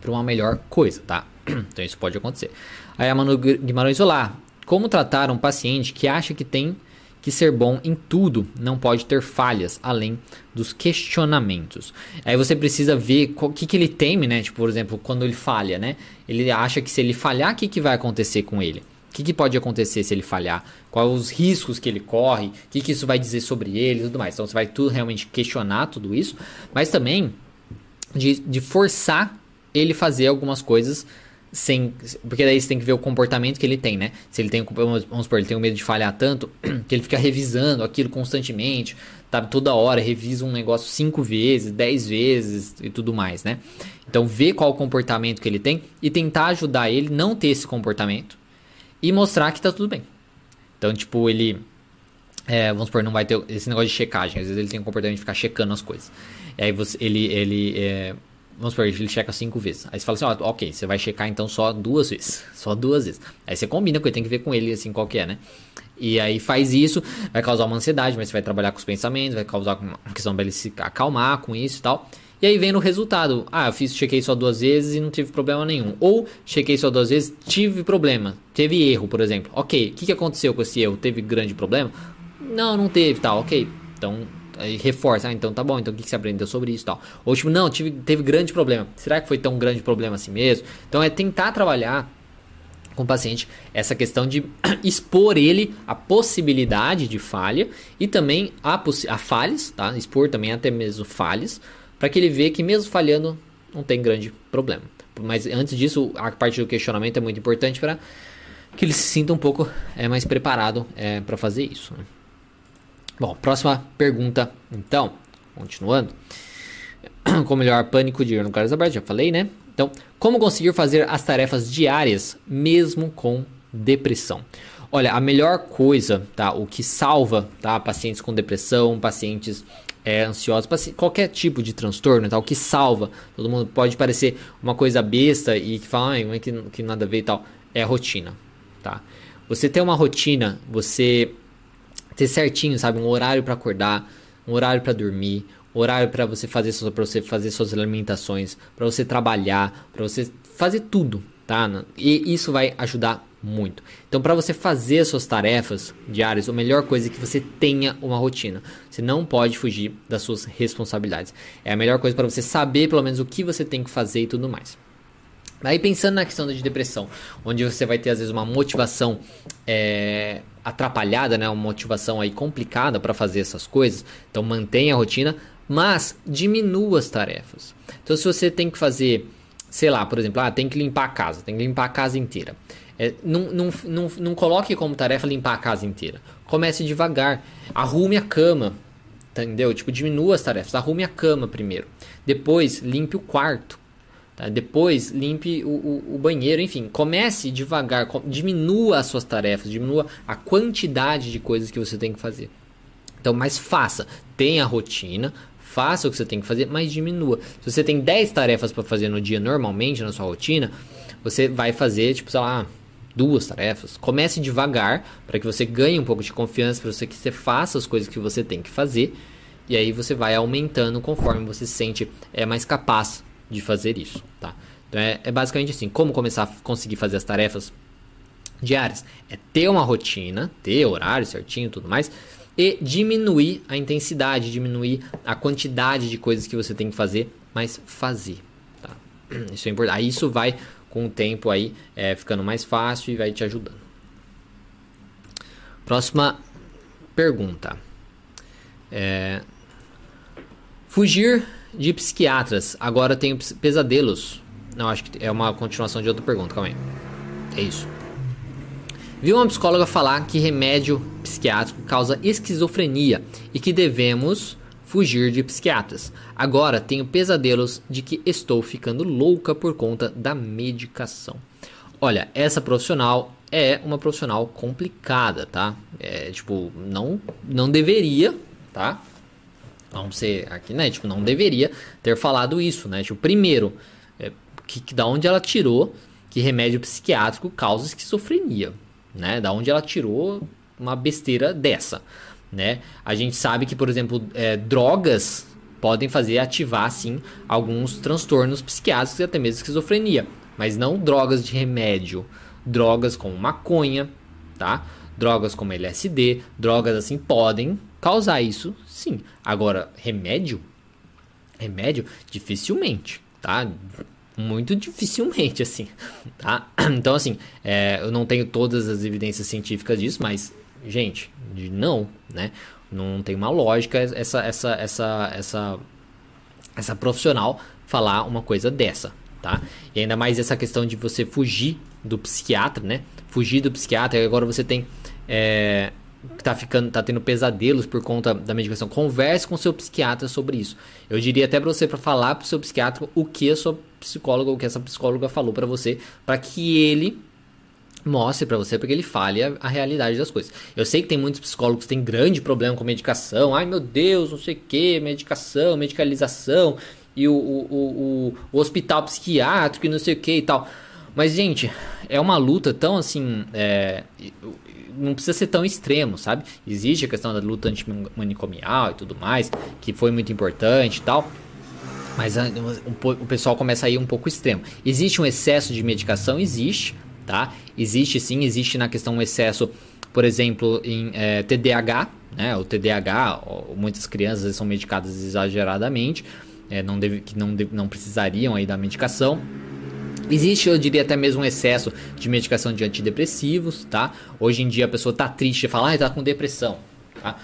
para uma melhor coisa, tá? Então isso pode acontecer. Aí a Manu Guimarães, olá. Como tratar um paciente que acha que tem que ser bom em tudo não pode ter falhas, além dos questionamentos. Aí você precisa ver o que, que ele teme, né? Tipo, por exemplo, quando ele falha, né? Ele acha que se ele falhar, o que, que vai acontecer com ele? O que, que pode acontecer se ele falhar? Quais os riscos que ele corre? O que, que isso vai dizer sobre ele e tudo mais? Então você vai tudo realmente questionar tudo isso, mas também de, de forçar ele fazer algumas coisas sem. Porque daí você tem que ver o comportamento que ele tem, né? Se ele tem, vamos supor, ele tem medo de falhar tanto, que ele fica revisando aquilo constantemente, tá? Toda hora, revisa um negócio cinco vezes, dez vezes e tudo mais, né? Então, ver qual o comportamento que ele tem e tentar ajudar ele não ter esse comportamento e mostrar que tá tudo bem. Então, tipo, ele. É, vamos supor, não vai ter esse negócio de checagem. Às vezes ele tem um comportamento de ficar checando as coisas. E aí você, ele, ele é, Vamos supor, ele checa cinco vezes. Aí você fala assim, ó, ok, você vai checar então só duas vezes. Só duas vezes. Aí você combina com ele, tem que ver com ele assim qual que é, né? E aí faz isso, vai causar uma ansiedade, mas você vai trabalhar com os pensamentos, vai causar uma questão pra ele se acalmar com isso e tal. E aí vem no resultado. Ah, eu fiz, chequei só duas vezes e não tive problema nenhum. Ou chequei só duas vezes, tive problema. Teve erro, por exemplo. Ok, o que, que aconteceu com esse erro? Teve grande problema? Não, não teve, tal, ok. Então Aí reforça, ah, então tá bom, então o que, você aprendeu sobre isso e tal. Ou tipo, não, tive, teve grande problema. Será que foi tão grande problema assim mesmo? Então é tentar trabalhar com o paciente essa questão de expor ele a possibilidade de falha e também a, a falhas, tá? Expor também até mesmo falhas, para que ele veja que mesmo falhando não tem grande problema. Mas antes disso, a parte do questionamento é muito importante para que ele se sinta um pouco é, mais preparado é, para fazer isso. Né? Bom, próxima pergunta, então, continuando. Como melhor pânico de ir no Carlos Alberto, já falei, né? Então, como conseguir fazer as tarefas diárias mesmo com depressão? Olha, a melhor coisa, tá? O que salva, tá? Pacientes com depressão, pacientes é, ansiosos, qualquer tipo de transtorno, tá? O que salva, todo mundo pode parecer uma coisa besta e que fala, ah, que, que nada a ver e tal, é a rotina, tá? Você ter uma rotina, você ter certinho, sabe, um horário para acordar, um horário para dormir, um horário para você fazer para você fazer suas alimentações, para você trabalhar, para você fazer tudo, tá? E isso vai ajudar muito. Então, para você fazer as suas tarefas diárias, a melhor coisa é que você tenha uma rotina. Você não pode fugir das suas responsabilidades. É a melhor coisa para você saber pelo menos o que você tem que fazer e tudo mais. Aí pensando na questão de depressão, onde você vai ter às vezes uma motivação é, atrapalhada, né, uma motivação aí complicada para fazer essas coisas, então mantenha a rotina, mas diminua as tarefas. Então se você tem que fazer, sei lá, por exemplo, ah, tem que limpar a casa, tem que limpar a casa inteira. É, não, não, não, não coloque como tarefa limpar a casa inteira. Comece devagar. Arrume a cama. Entendeu? Tipo, diminua as tarefas. Arrume a cama primeiro. Depois, limpe o quarto. Tá? Depois, limpe o, o, o, banheiro. Enfim, comece devagar. Diminua as suas tarefas. Diminua a quantidade de coisas que você tem que fazer. Então, mas faça. Tenha rotina. Faça o que você tem que fazer, mas diminua. Se você tem 10 tarefas para fazer no dia normalmente, na sua rotina, você vai fazer, tipo, sei lá, duas tarefas. Comece devagar para que você ganhe um pouco de confiança, para você que você faça as coisas que você tem que fazer. E aí você vai aumentando conforme você se sente é, mais capaz de fazer isso, tá? Então é, é basicamente assim, como começar a conseguir fazer as tarefas diárias? É ter uma rotina, ter horário certinho e tudo mais, e diminuir a intensidade, diminuir a quantidade de coisas que você tem que fazer, mas fazer, tá? Isso é importante. Aí isso vai com o tempo aí é, ficando mais fácil e vai te ajudando. Próxima pergunta. É, fugir de psiquiatras. Agora tenho pesadelos. Não, acho que é uma continuação de outra pergunta. Calma aí. É isso. Vi uma psicóloga falar que remédio psiquiátrico causa esquizofrenia e que devemos fugir de psiquiatras. Agora tenho pesadelos de que estou ficando louca por conta da medicação. Olha, essa profissional é uma profissional complicada, tá? É, tipo, não, não deveria, tá? Vamos ser aqui, né? Tipo, não deveria ter falado isso, né? Tipo, primeiro, é, que, que, da onde ela tirou que remédio psiquiátrico causa esquizofrenia, né? Da onde ela tirou uma besteira dessa né? A gente sabe que, por exemplo, é, drogas podem fazer ativar, sim, alguns transtornos psiquiátricos e até mesmo esquizofrenia, mas não drogas de remédio, drogas como maconha, tá? Drogas como LSD, drogas assim podem causar isso, sim. Agora, remédio, remédio dificilmente, tá? Muito dificilmente, assim, tá? Então, assim, é, eu não tenho todas as evidências científicas disso, mas gente, não, né? Não tem uma lógica essa essa essa essa essa profissional falar uma coisa dessa, tá? E ainda mais essa questão de você fugir do psiquiatra, né? Fugir do psiquiatra, agora você tem é, tá ficando, tá tendo pesadelos por conta da medicação. Converse com seu psiquiatra sobre isso. Eu diria até para você para falar pro seu psiquiatra o que a sua psicóloga, o que essa psicóloga falou para você, para que ele mostre para você, porque ele fale a, a, realidade das coisas. Eu sei que tem muitos psicólogos que têm grande problema com medicação. Ai meu Deus, não sei o que, medicação, medicalização e o, o, o, o, hospital psiquiátrico e não sei o que e tal. Mas, gente, é uma luta tão assim. É, não precisa ser tão extremo, sabe? Existe a questão da luta antimanicomial e tudo mais, que foi muito importante e tal. Mas o pessoal começa a ir um pouco extremo. Existe um excesso de medicação? Existe tá? Existe sim, existe na questão um excesso, por exemplo, em é, TDAH, né? O TDAH, muitas crianças são medicadas exageradamente, é, não deve, que não, não precisariam aí da medicação. Existe, eu diria, até mesmo um excesso de medicação de antidepressivos, tá? Hoje em dia a pessoa tá triste e fala, ah, tá com depressão, tá?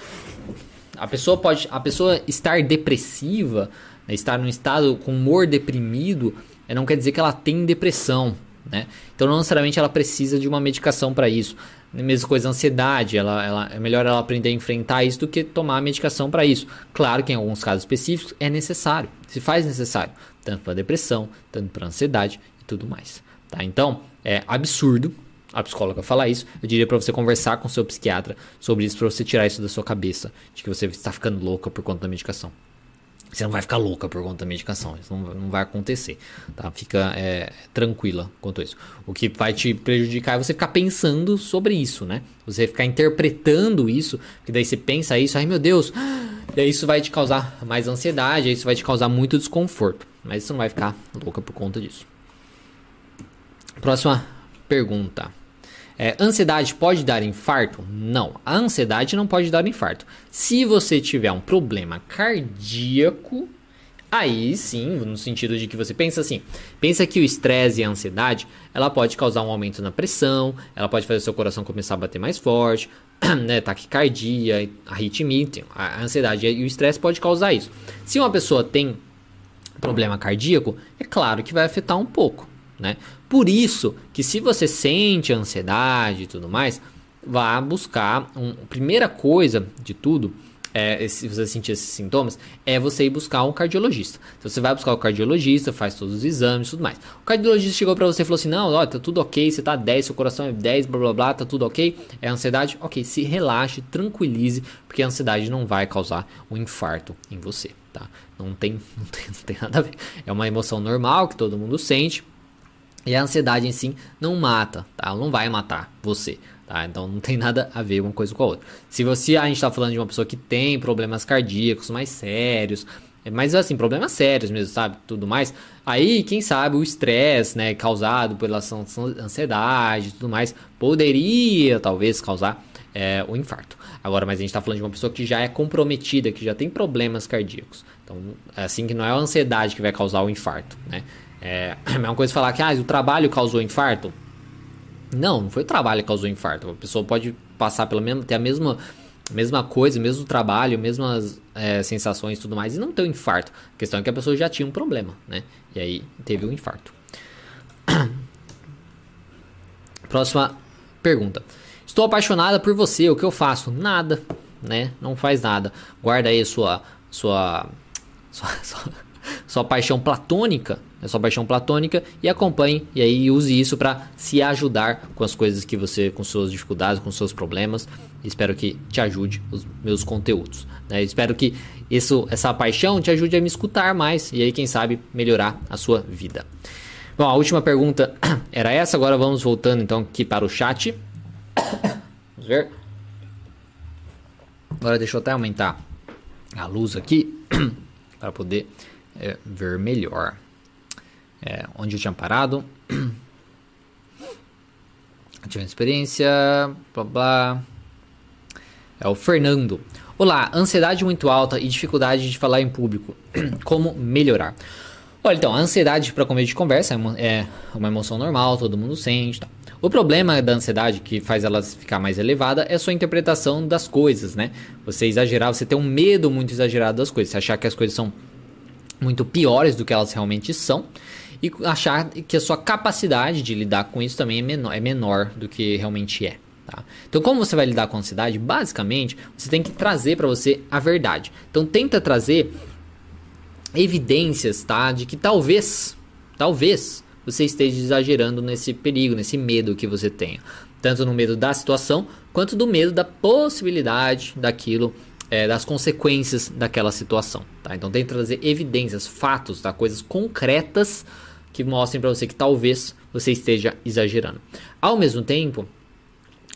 A pessoa pode, a pessoa estar depressiva, né, estar num estado com humor deprimido, é, não quer dizer que ela tem depressão, né? Então não necessariamente ela precisa de uma medicação para isso. Mesma coisa, ansiedade, ela, ela, é melhor ela aprender a enfrentar isso do que tomar a medicação para isso. Claro que em alguns casos específicos é necessário, se faz necessário, tanto para depressão, tanto para ansiedade tudo mais. Tá? Então é absurdo, a psicóloga fala isso, eu diria para você conversar com seu psiquiatra sobre isso, para você tirar isso da sua cabeça, de que você está ficando louca por conta da medicação. Você não vai ficar louca por conta da medicação, isso não, não vai acontecer, tá? Fica é, tranquila quanto isso. O que vai te prejudicar é você ficar pensando sobre isso, né? Você ficar interpretando isso, porque daí você pensa isso, ai meu Deus, e aí isso vai te causar mais ansiedade, isso vai te causar muito desconforto, mas você não vai ficar louca por conta disso. Próxima pergunta. É, ansiedade pode dar infarto? Não, a ansiedade não pode dar infarto. Se você tiver um problema cardíaco, aí sim, no sentido de que você pensa assim, pensa que o estresse e a ansiedade, ela pode causar um aumento na pressão, ela pode fazer seu coração começar a bater mais forte, né, taquicardia, arritmia, a ansiedade e o estresse pode causar isso. Se uma pessoa tem problema cardíaco, é claro que vai afetar um pouco, né? Por isso que se você sente ansiedade e tudo mais, vá buscar um, primeira coisa de tudo é, se você sentir esses sintomas, é você ir buscar um cardiologista. Então você vai buscar o cardiologista, faz todos os exames e tudo mais. O cardiologista chegou para você e falou assim: não, ó, tá tudo ok, você tá 10, seu coração é 10, blá blá blá, tá tudo ok. É ansiedade? Ok, se relaxe, tranquilize, porque a ansiedade não vai causar um infarto em você, tá? Não tem, não tem, não tem nada a ver. É uma emoção normal que todo mundo sente. E a ansiedade em si não mata, tá? Ela não vai matar você, tá? Então não tem nada a ver uma coisa com a outra. Se você a gente está falando de uma pessoa que tem problemas cardíacos mais sérios, é, mas assim, problemas sérios mesmo, sabe? Tudo mais. Aí, quem sabe, o estresse, né, causado pela ansiedade e tudo mais, poderia talvez causar é, o infarto. Agora, mas a gente está falando de uma pessoa que já é comprometida, que já tem problemas cardíacos. Então, é assim que não é a ansiedade que vai causar o infarto, né? É, é uma coisa falar que ah, o trabalho causou infarto. Não, não foi o trabalho que causou infarto. A pessoa pode passar pelo mesmo, ter a mesma, mesma coisa, mesmo trabalho, mesmas é, sensações e tudo mais, e não ter um infarto. A questão é que a pessoa já tinha um problema, né? E aí teve um infarto. Próxima pergunta. Estou apaixonada por você, o que eu faço? Nada, né? Não faz nada. Guarda aí sua sua sua, sua, sua paixão platônica é sua paixão platônica e acompanhe e aí use isso para se ajudar com as coisas que você, com suas dificuldades, com seus problemas. Espero que te ajude os meus conteúdos. Né? Espero que isso, essa paixão te ajude a me escutar mais e aí quem sabe melhorar a sua vida. Bom, a última pergunta era essa. Agora vamos voltando então aqui para o chat. Vamos ver. Agora deixa eu até aumentar a luz aqui para poder é, ver melhor é, onde eu tinha parado. Eu tive uma experiência, blá blá. É o Fernando. Olá, ansiedade muito alta e dificuldade de falar em público. Como melhorar? Olha, então, a ansiedade para começo de conversa é uma, é uma emoção normal, todo mundo sente. Tá? O problema da ansiedade que faz ela ficar mais elevada é a sua interpretação das coisas, né? Você exagerar, você ter um medo muito exagerado das coisas, você achar que as coisas são muito piores do que elas realmente são e achar que a sua capacidade de lidar com isso também é menor, é menor do que realmente é. Tá? Então, como você vai lidar com a ansiedade? Basicamente, você tem que trazer para você a verdade. Então, tenta trazer evidências, tá, de que talvez, talvez você esteja exagerando nesse perigo, nesse medo que você tenha, tanto no medo da situação quanto do medo da possibilidade daquilo, é, das consequências daquela situação. Tá? Então, tenta trazer evidências, fatos, tá, coisas concretas que mostrem para você que talvez você esteja exagerando. Ao mesmo tempo,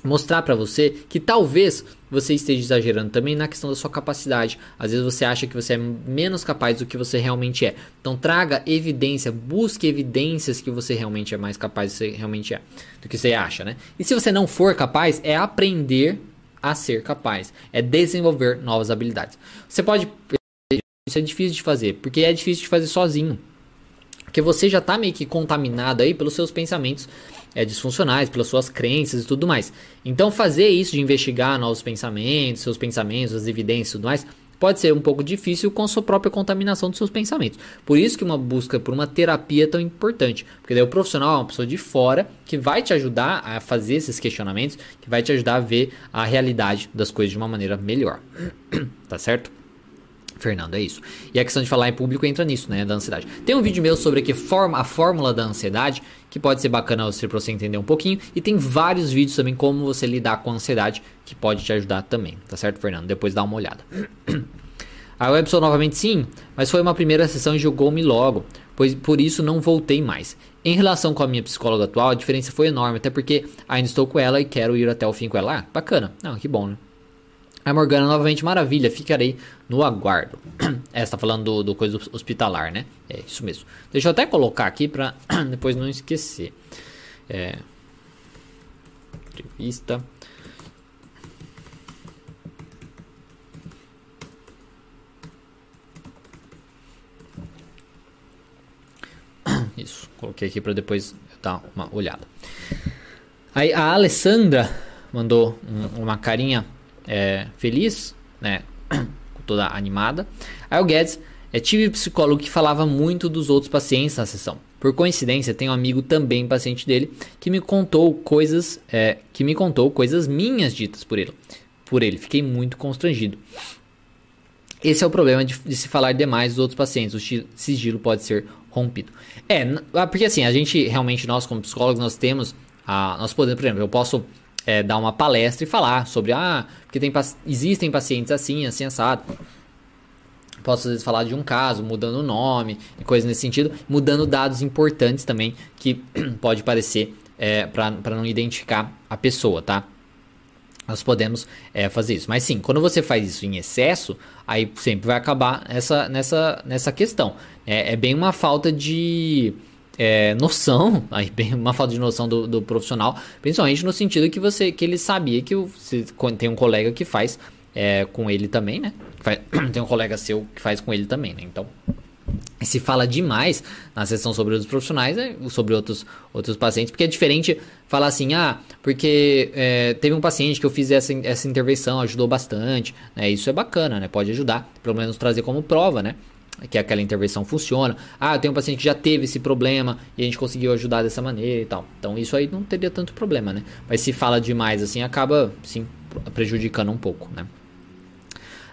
mostrar para você que talvez você esteja exagerando também na questão da sua capacidade. Às vezes você acha que você é menos capaz do que você realmente é. Então traga evidência, busque evidências que você realmente é mais capaz do que você realmente é, do que você acha, né? E se você não for capaz, é aprender a ser capaz, é desenvolver novas habilidades. Você pode isso é difícil de fazer, porque é difícil de fazer sozinho. Porque você já está meio que contaminado aí pelos seus pensamentos é, disfuncionais, pelas suas crenças e tudo mais. Então fazer isso de investigar novos pensamentos, seus pensamentos, as evidências e tudo mais, pode ser um pouco difícil com a sua própria contaminação dos seus pensamentos. Por isso que uma busca por uma terapia é tão importante. Porque daí o profissional é uma pessoa de fora que vai te ajudar a fazer esses questionamentos, que vai te ajudar a ver a realidade das coisas de uma maneira melhor. tá certo? Fernando, é isso. E a questão de falar em público entra nisso, né? Da ansiedade. Tem um vídeo meu sobre que forma, a fórmula da ansiedade, que pode ser bacana você, pra você entender um pouquinho. E tem vários vídeos também como você lidar com a ansiedade, que pode te ajudar também. Tá certo, Fernando? Depois dá uma olhada. A Webson novamente sim, mas foi uma primeira sessão e julgou-me logo, pois por isso não voltei mais. Em relação com a minha psicóloga atual, a diferença foi enorme, até porque ainda estou com ela e quero ir até o fim com ela. Ah, bacana. Não, que bom, né? A Morgana novamente, maravilha, ficarei no aguardo. Essa tá falando do, do coisa hospitalar, né? É isso mesmo. Deixa eu até colocar aqui pra depois não esquecer. É. Entrevista. Isso, coloquei aqui para depois dar uma olhada. Aí a Alessandra mandou um, uma carinha é, feliz, né? Toda animada. Aí o Guedes, é, tive psicólogo que falava muito dos outros pacientes na sessão. Por coincidência, tem um amigo também paciente dele que me contou coisas, é, que me contou coisas minhas ditas por ele. Por ele, fiquei muito constrangido. Esse é o problema de, de se falar demais dos outros pacientes. O sigilo pode ser rompido. É, ah, porque assim, a gente realmente, nós como psicólogos, nós temos, a, nós podemos, por exemplo, eu posso é, dar uma palestra e falar sobre, ah, porque tem, existem pacientes assim, assim, assado. Posso às vezes falar de um caso, mudando o nome e coisas nesse sentido, mudando dados importantes também que pode parecer é, para não identificar a pessoa, tá? Nós podemos é, fazer isso. Mas sim, quando você faz isso em excesso, aí sempre vai acabar essa, nessa, nessa questão. É, é bem uma falta de é, noção, aí bem uma falta de noção do, do, profissional, principalmente no sentido que você que ele sabia que tem um colega que faz é, com ele também, né? Faz, tem um colega seu que faz com ele também, né? Então se fala demais na sessão sobre outros profissionais, né, sobre outros, outros pacientes, porque é diferente falar assim, ah, porque é, teve um paciente que eu fiz essa, essa intervenção, ajudou bastante, né, isso é bacana, né, pode ajudar, pelo menos trazer como prova, né, que aquela intervenção funciona. Ah, eu tenho um paciente que já teve esse problema e a gente conseguiu ajudar dessa maneira e tal. Então isso aí não teria tanto problema, né, mas se fala demais assim, acaba, sim, prejudicando um pouco, né.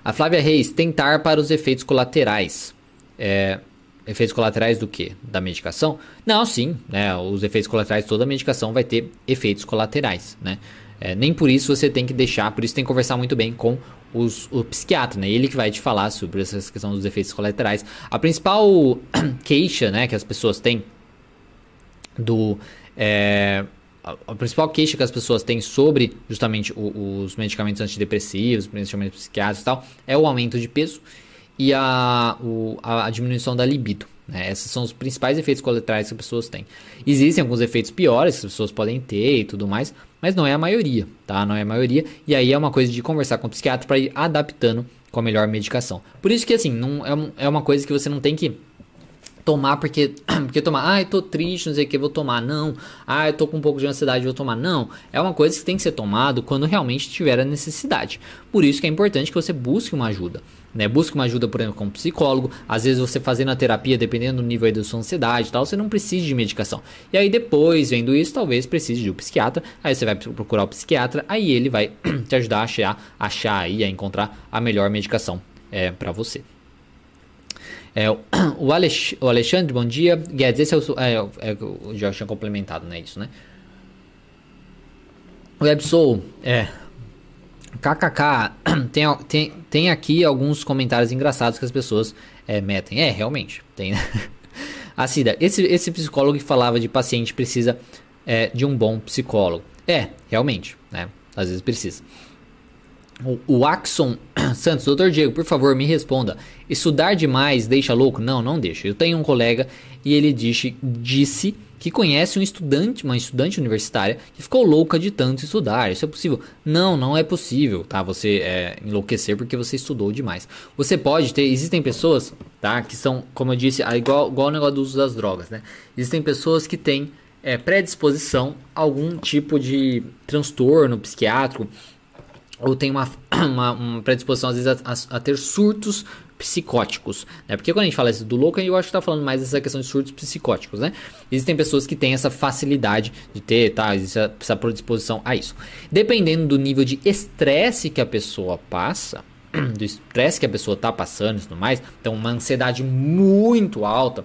A Flávia Reis, tentar para os efeitos colaterais. É, efeitos colaterais do que? Da medicação? Não, sim, né? Os efeitos colaterais, toda medicação vai ter efeitos colaterais, né? É, nem por isso você tem que deixar, por isso tem que conversar muito bem com os, o psiquiatra, né? Ele que vai te falar sobre essa questão dos efeitos colaterais. A principal queixa, né, que as pessoas têm do é, a, principal queixa que as pessoas têm sobre justamente os medicamentos antidepressivos, medicamentos psiquiátricos e tal, é o aumento de peso e a, o, a diminuição da libido. Né? Esses são os principais efeitos colaterais que as pessoas têm. Existem alguns efeitos piores que as pessoas podem ter e tudo mais, mas não é a maioria, tá? Não é a maioria. E aí é uma coisa de conversar com o psiquiatra para ir adaptando com a melhor medicação. Por isso que assim, não é, é uma coisa que você não tem que tomar porque porque tomar, ah, eu tô triste, não sei o que, vou tomar. Não. Ah, eu tô com um pouco de ansiedade, vou tomar. Não. É uma coisa que tem que ser tomado quando realmente tiver a necessidade. Por isso que é importante que você busque uma ajuda. Né? Busque uma ajuda, por exemplo, como psicólogo. Às vezes você fazendo a terapia, dependendo do nível aí da sua ansiedade e tal, você não precisa de medicação. E aí depois, vendo isso, talvez precise de um psiquiatra. Aí você vai procurar o psiquiatra, aí ele vai te ajudar a achar, achar aí, a encontrar a melhor medicação é, para você. É, o, Alex, o Alexandre, bom dia. Guedes, esse é o. É, é, eu já tinha complementado, né? Isso, né? O Websoul, é. KKK, tem, tem, tem aqui alguns comentários engraçados que as pessoas é, metem. É, realmente, tem, né? A Cida, esse, esse psicólogo que falava de paciente precisa é, de um bom psicólogo. É, realmente, né? Às vezes precisa. O, o Axon Santos, doutor Diego, por favor, me responda. Estudar demais deixa louco? Não, não deixa. Eu tenho um colega e ele disse, disse que conhece um estudante, uma estudante universitária que ficou louca de tanto estudar. Isso é possível? Não, não é possível, tá? Você é, enlouquecer porque você estudou demais. Você pode ter, existem pessoas, tá? Que são, como eu disse, igual, igual o negócio do uso das drogas, né? Existem pessoas que têm é, predisposição a algum tipo de transtorno psiquiátrico ou tem uma, uma, uma predisposição às vezes a, a, a, ter surtos psicóticos, né? Porque quando a gente fala isso do louco, eu acho que tá falando mais dessa questão de surtos psicóticos, né? Existem pessoas que têm essa facilidade de ter, tá? Existe essa predisposição a isso. Dependendo do nível de estresse que a pessoa passa, do estresse que a pessoa está passando e tudo mais, então uma ansiedade muito alta,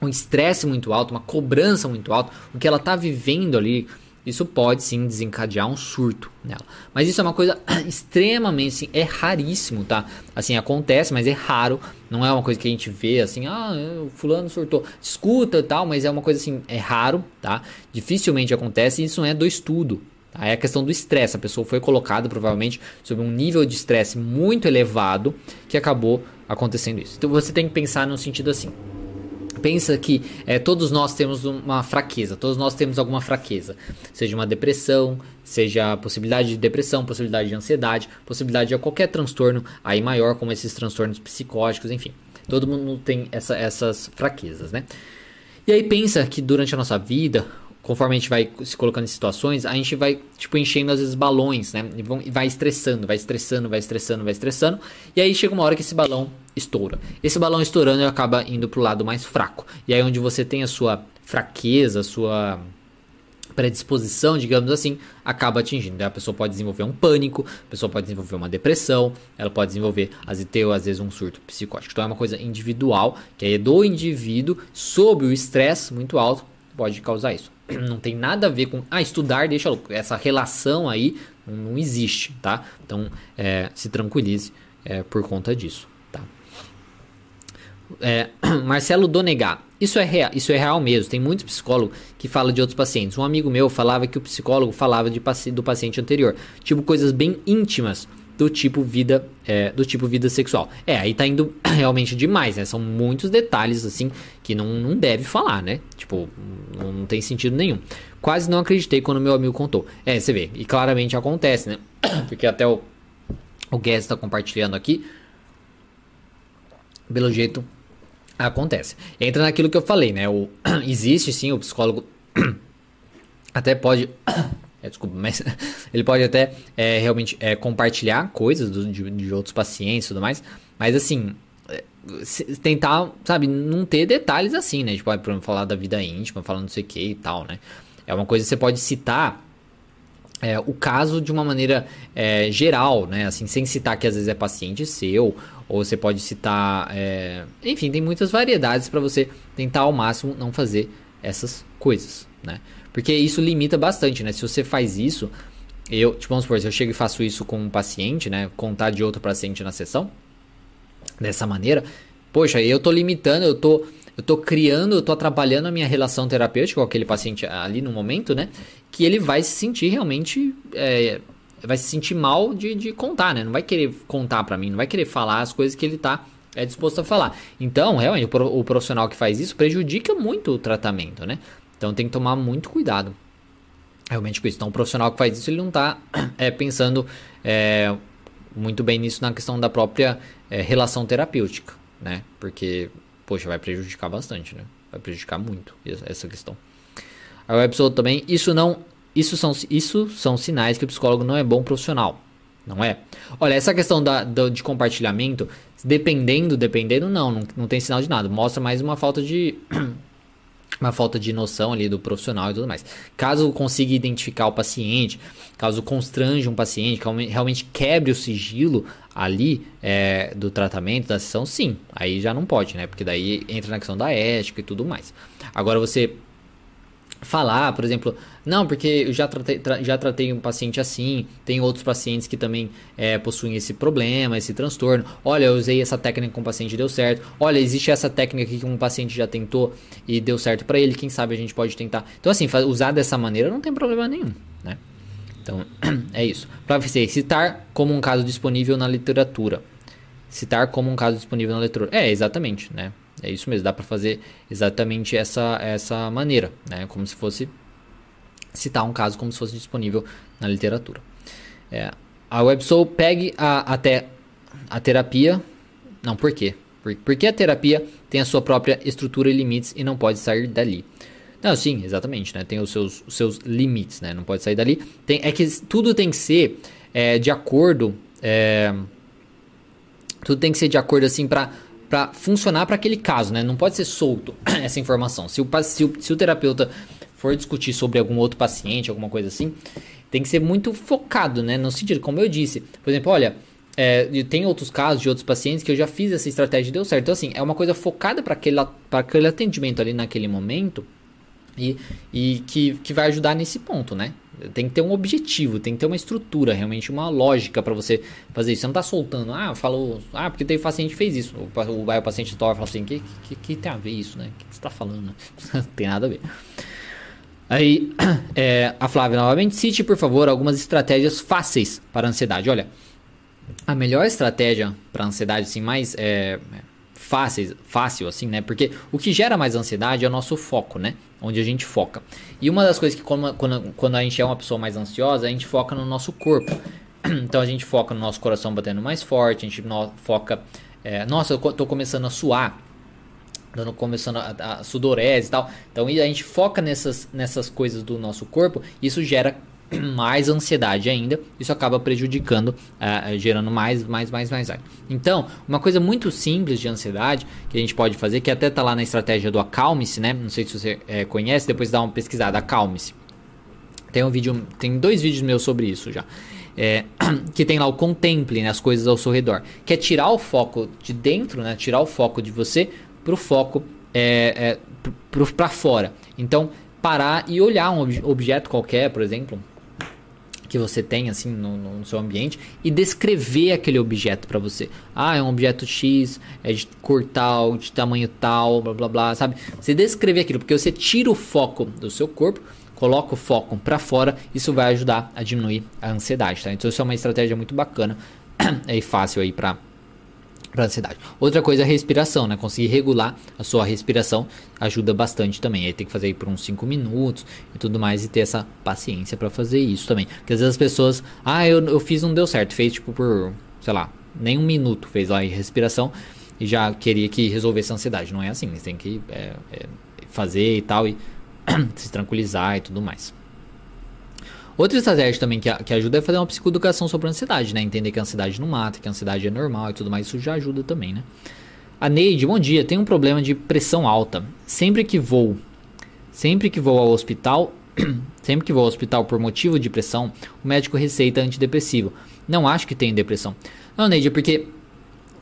um estresse muito alto, uma cobrança muito alta, o que ela está vivendo ali, isso pode sim desencadear um surto nela. Mas isso é uma coisa extremamente, assim, é raríssimo, tá? Assim, acontece, mas é raro. Não é uma coisa que a gente vê assim, ah, o fulano surtou. Escuta e tal, mas é uma coisa assim, é raro, tá? Dificilmente acontece e isso não é do estudo. Tá? É a questão do estresse. A pessoa foi colocada provavelmente sob um nível de estresse muito elevado que acabou acontecendo isso. Então você tem que pensar no sentido assim pensa que é, todos nós temos uma fraqueza, todos nós temos alguma fraqueza, seja uma depressão, seja possibilidade de depressão, possibilidade de ansiedade, possibilidade de qualquer transtorno aí maior, como esses transtornos psicóticos, enfim. Todo mundo tem essa, essas fraquezas, né? E aí pensa que durante a nossa vida, conforme a gente vai se colocando em situações, a gente vai, tipo, enchendo às vezes balões, né? E vai estressando, vai estressando, vai estressando, vai estressando. E aí chega uma hora que esse balão estoura. Esse balão estourando ele acaba indo pro lado mais fraco. E aí onde você tem a sua fraqueza, a sua predisposição, digamos assim, acaba atingindo. a pessoa pode desenvolver um pânico, a pessoa pode desenvolver uma depressão, ela pode desenvolver, às vezes, às vezes um surto psicótico. Então é uma coisa individual, que é do indivíduo, sob o estresse muito alto, pode causar isso. Não tem nada a ver com, ah, estudar deixa louco. Essa relação aí não existe, tá? Então, é, se tranquilize é, por conta disso, tá? É, Marcelo Donegar, isso é, real, isso é real mesmo. Tem muitos psicólogos que falam de outros pacientes. Um amigo meu falava que o psicólogo falava de, do paciente anterior, tipo coisas bem íntimas do tipo vida é, do tipo vida sexual. É, aí tá indo realmente demais, né? São muitos detalhes assim que não, não deve falar, né? Tipo, não, não tem sentido nenhum. Quase não acreditei quando meu amigo contou. É, você vê, e claramente acontece, né? Porque até o, o Guest tá compartilhando aqui. Pelo jeito, acontece. Entra naquilo que eu falei, né? O, existe sim o psicólogo até pode é, desculpa, mas ele pode até é, realmente é, compartilhar coisas do, de, de, outros pacientes e tudo mais, mas assim, é, tentar, sabe, não ter detalhes assim, né? Tipo, por exemplo, falar da vida íntima, falando não sei o que e tal, né? É uma coisa que você pode citar é, o caso de uma maneira é, geral, né? Assim, sem citar que às vezes é paciente seu, ou você pode citar. É... Enfim, tem muitas variedades para você tentar ao máximo não fazer essas coisas, né? Porque isso limita bastante, né? Se você faz isso, eu, tipo, vamos supor, se eu chego e faço isso com um paciente, né? Contar de outro paciente na sessão, dessa maneira, poxa, eu tô limitando, eu tô, eu tô criando, eu tô atrapalhando a minha relação terapêutica com aquele paciente ali no momento, né? Que ele vai se sentir realmente. É, vai se sentir mal de, de contar, né? Não vai querer contar para mim, não vai querer falar as coisas que ele tá é disposto a falar. Então, realmente, o profissional que faz isso prejudica muito o tratamento, né? Então tem que tomar muito cuidado realmente com isso. Então o profissional que faz isso, ele não está é, pensando é, muito bem nisso na questão da própria é, relação terapêutica, né? Porque, poxa, vai prejudicar bastante, né? Vai prejudicar muito essa questão. Aí o também, isso não, isso são, isso são sinais que o psicólogo não é bom profissional, não é? Olha, essa questão da, da de compartilhamento, dependendo, dependendo, não, não, não tem sinal de nada. Mostra mais uma falta de uma falta de noção ali do profissional e tudo mais. Caso consiga identificar o paciente, caso constrange um paciente, realmente quebre o sigilo ali é, do tratamento, da sessão, sim, aí já não pode, né? Porque daí entra na questão da ética e tudo mais. Agora você falar, por exemplo, não, porque eu já tratei, tra já tratei um paciente assim, tem outros pacientes que também é, possuem esse problema, esse transtorno. Olha, eu usei essa técnica com o paciente e deu certo. Olha, existe essa técnica aqui que um paciente já tentou e deu certo para ele. Quem sabe a gente pode tentar. Então, assim, usar dessa maneira não tem problema nenhum, né? Então, é isso. Para você citar como um caso disponível na literatura. Citar como um caso disponível na literatura. É, exatamente, né? É isso mesmo, dá para fazer exatamente essa, essa maneira, né? Como se fosse citar um caso como se fosse disponível na literatura. É, a WebSoul pegue a, até a terapia. Não, por quê? Porque a terapia tem a sua própria estrutura e limites e não pode sair dali. Não, sim, exatamente, né? Tem os seus, os seus limites, né? Não pode sair dali. Tem, é que tudo tem que ser é, de acordo. É, tudo tem que ser de acordo assim para para funcionar para aquele caso, né? Não pode ser solto essa informação. Se o, se o, se o terapeuta for discutir sobre algum outro paciente, alguma coisa assim, tem que ser muito focado, né? No sentido, como eu disse, por exemplo, olha, é, tem outros casos de outros pacientes que eu já fiz essa estratégia e deu certo. Então, assim, é uma coisa focada para aquele, aquele atendimento ali naquele momento e, e que, que vai ajudar nesse ponto, né? Tem que ter um objetivo, tem que ter uma estrutura, realmente uma lógica para você fazer isso. Você não tá soltando, ah, falou, ah, porque teve paciente que fez isso. O, o, o paciente torce fala assim: que, que, que, tem a ver isso, né? O que, você tá falando? não tem nada a ver. Aí, é, a Flávia novamente, cite por favor algumas estratégias fáceis para a ansiedade. Olha, a melhor estratégia para ansiedade, assim, mais é, fácil, fácil, assim, né? Porque o que gera mais ansiedade é o nosso foco, né? Onde a gente foca. E uma das coisas que, quando, quando, a gente é uma pessoa mais ansiosa, a gente foca no nosso corpo. Então a gente foca no nosso coração batendo mais forte, a gente foca. É, nossa, eu tô começando a suar. Tô começando a, a sudorese e tal. Então a gente foca nessas, nessas coisas do nosso corpo. Isso gera mais ansiedade ainda, isso acaba prejudicando, uh, gerando mais, mais, mais, mais. Então, uma coisa muito simples de ansiedade que a gente pode fazer, que até tá lá na estratégia do acalme-se, né? Não sei se você é, conhece, depois dá uma pesquisada, acalme-se. Tem um vídeo, tem dois vídeos meus sobre isso já. É, que tem lá o contemple, né, as coisas ao seu redor, que é tirar o foco de dentro, né, tirar o foco de você pro foco é, é, para fora. Então, parar e olhar um objeto qualquer, por exemplo, que você tem assim no, no seu ambiente e descrever aquele objeto para você. Ah, é um objeto X, é de cor tal, de tamanho tal, blá blá blá, sabe? Você descrever aquilo, porque você tira o foco do seu corpo, coloca o foco para fora, isso vai ajudar a diminuir a ansiedade, tá? Então isso é uma estratégia muito bacana e fácil aí para para ansiedade. Outra coisa é a respiração, né? Conseguir regular a sua respiração ajuda bastante também. Aí tem que fazer aí por uns 5 minutos e tudo mais e ter essa paciência para fazer isso também. Porque às vezes as pessoas, ah, eu, eu fiz não deu certo, fez tipo por, sei lá, nem um minuto fez lá em respiração e já queria que resolvesse a ansiedade. Não é assim, você tem que é, é, fazer e tal e se tranquilizar e tudo mais. Outra estratégia também que, que ajuda é fazer uma psicoeducação sobre a ansiedade, né? Entender que a ansiedade não mata, que a ansiedade é normal e tudo mais, isso já ajuda também, né? A Neide, bom dia, tenho um problema de pressão alta. Sempre que vou, sempre que vou ao hospital, sempre que vou ao hospital por motivo de pressão, o médico receita antidepressivo. Não acho que tenho depressão. Não, Neide, é porque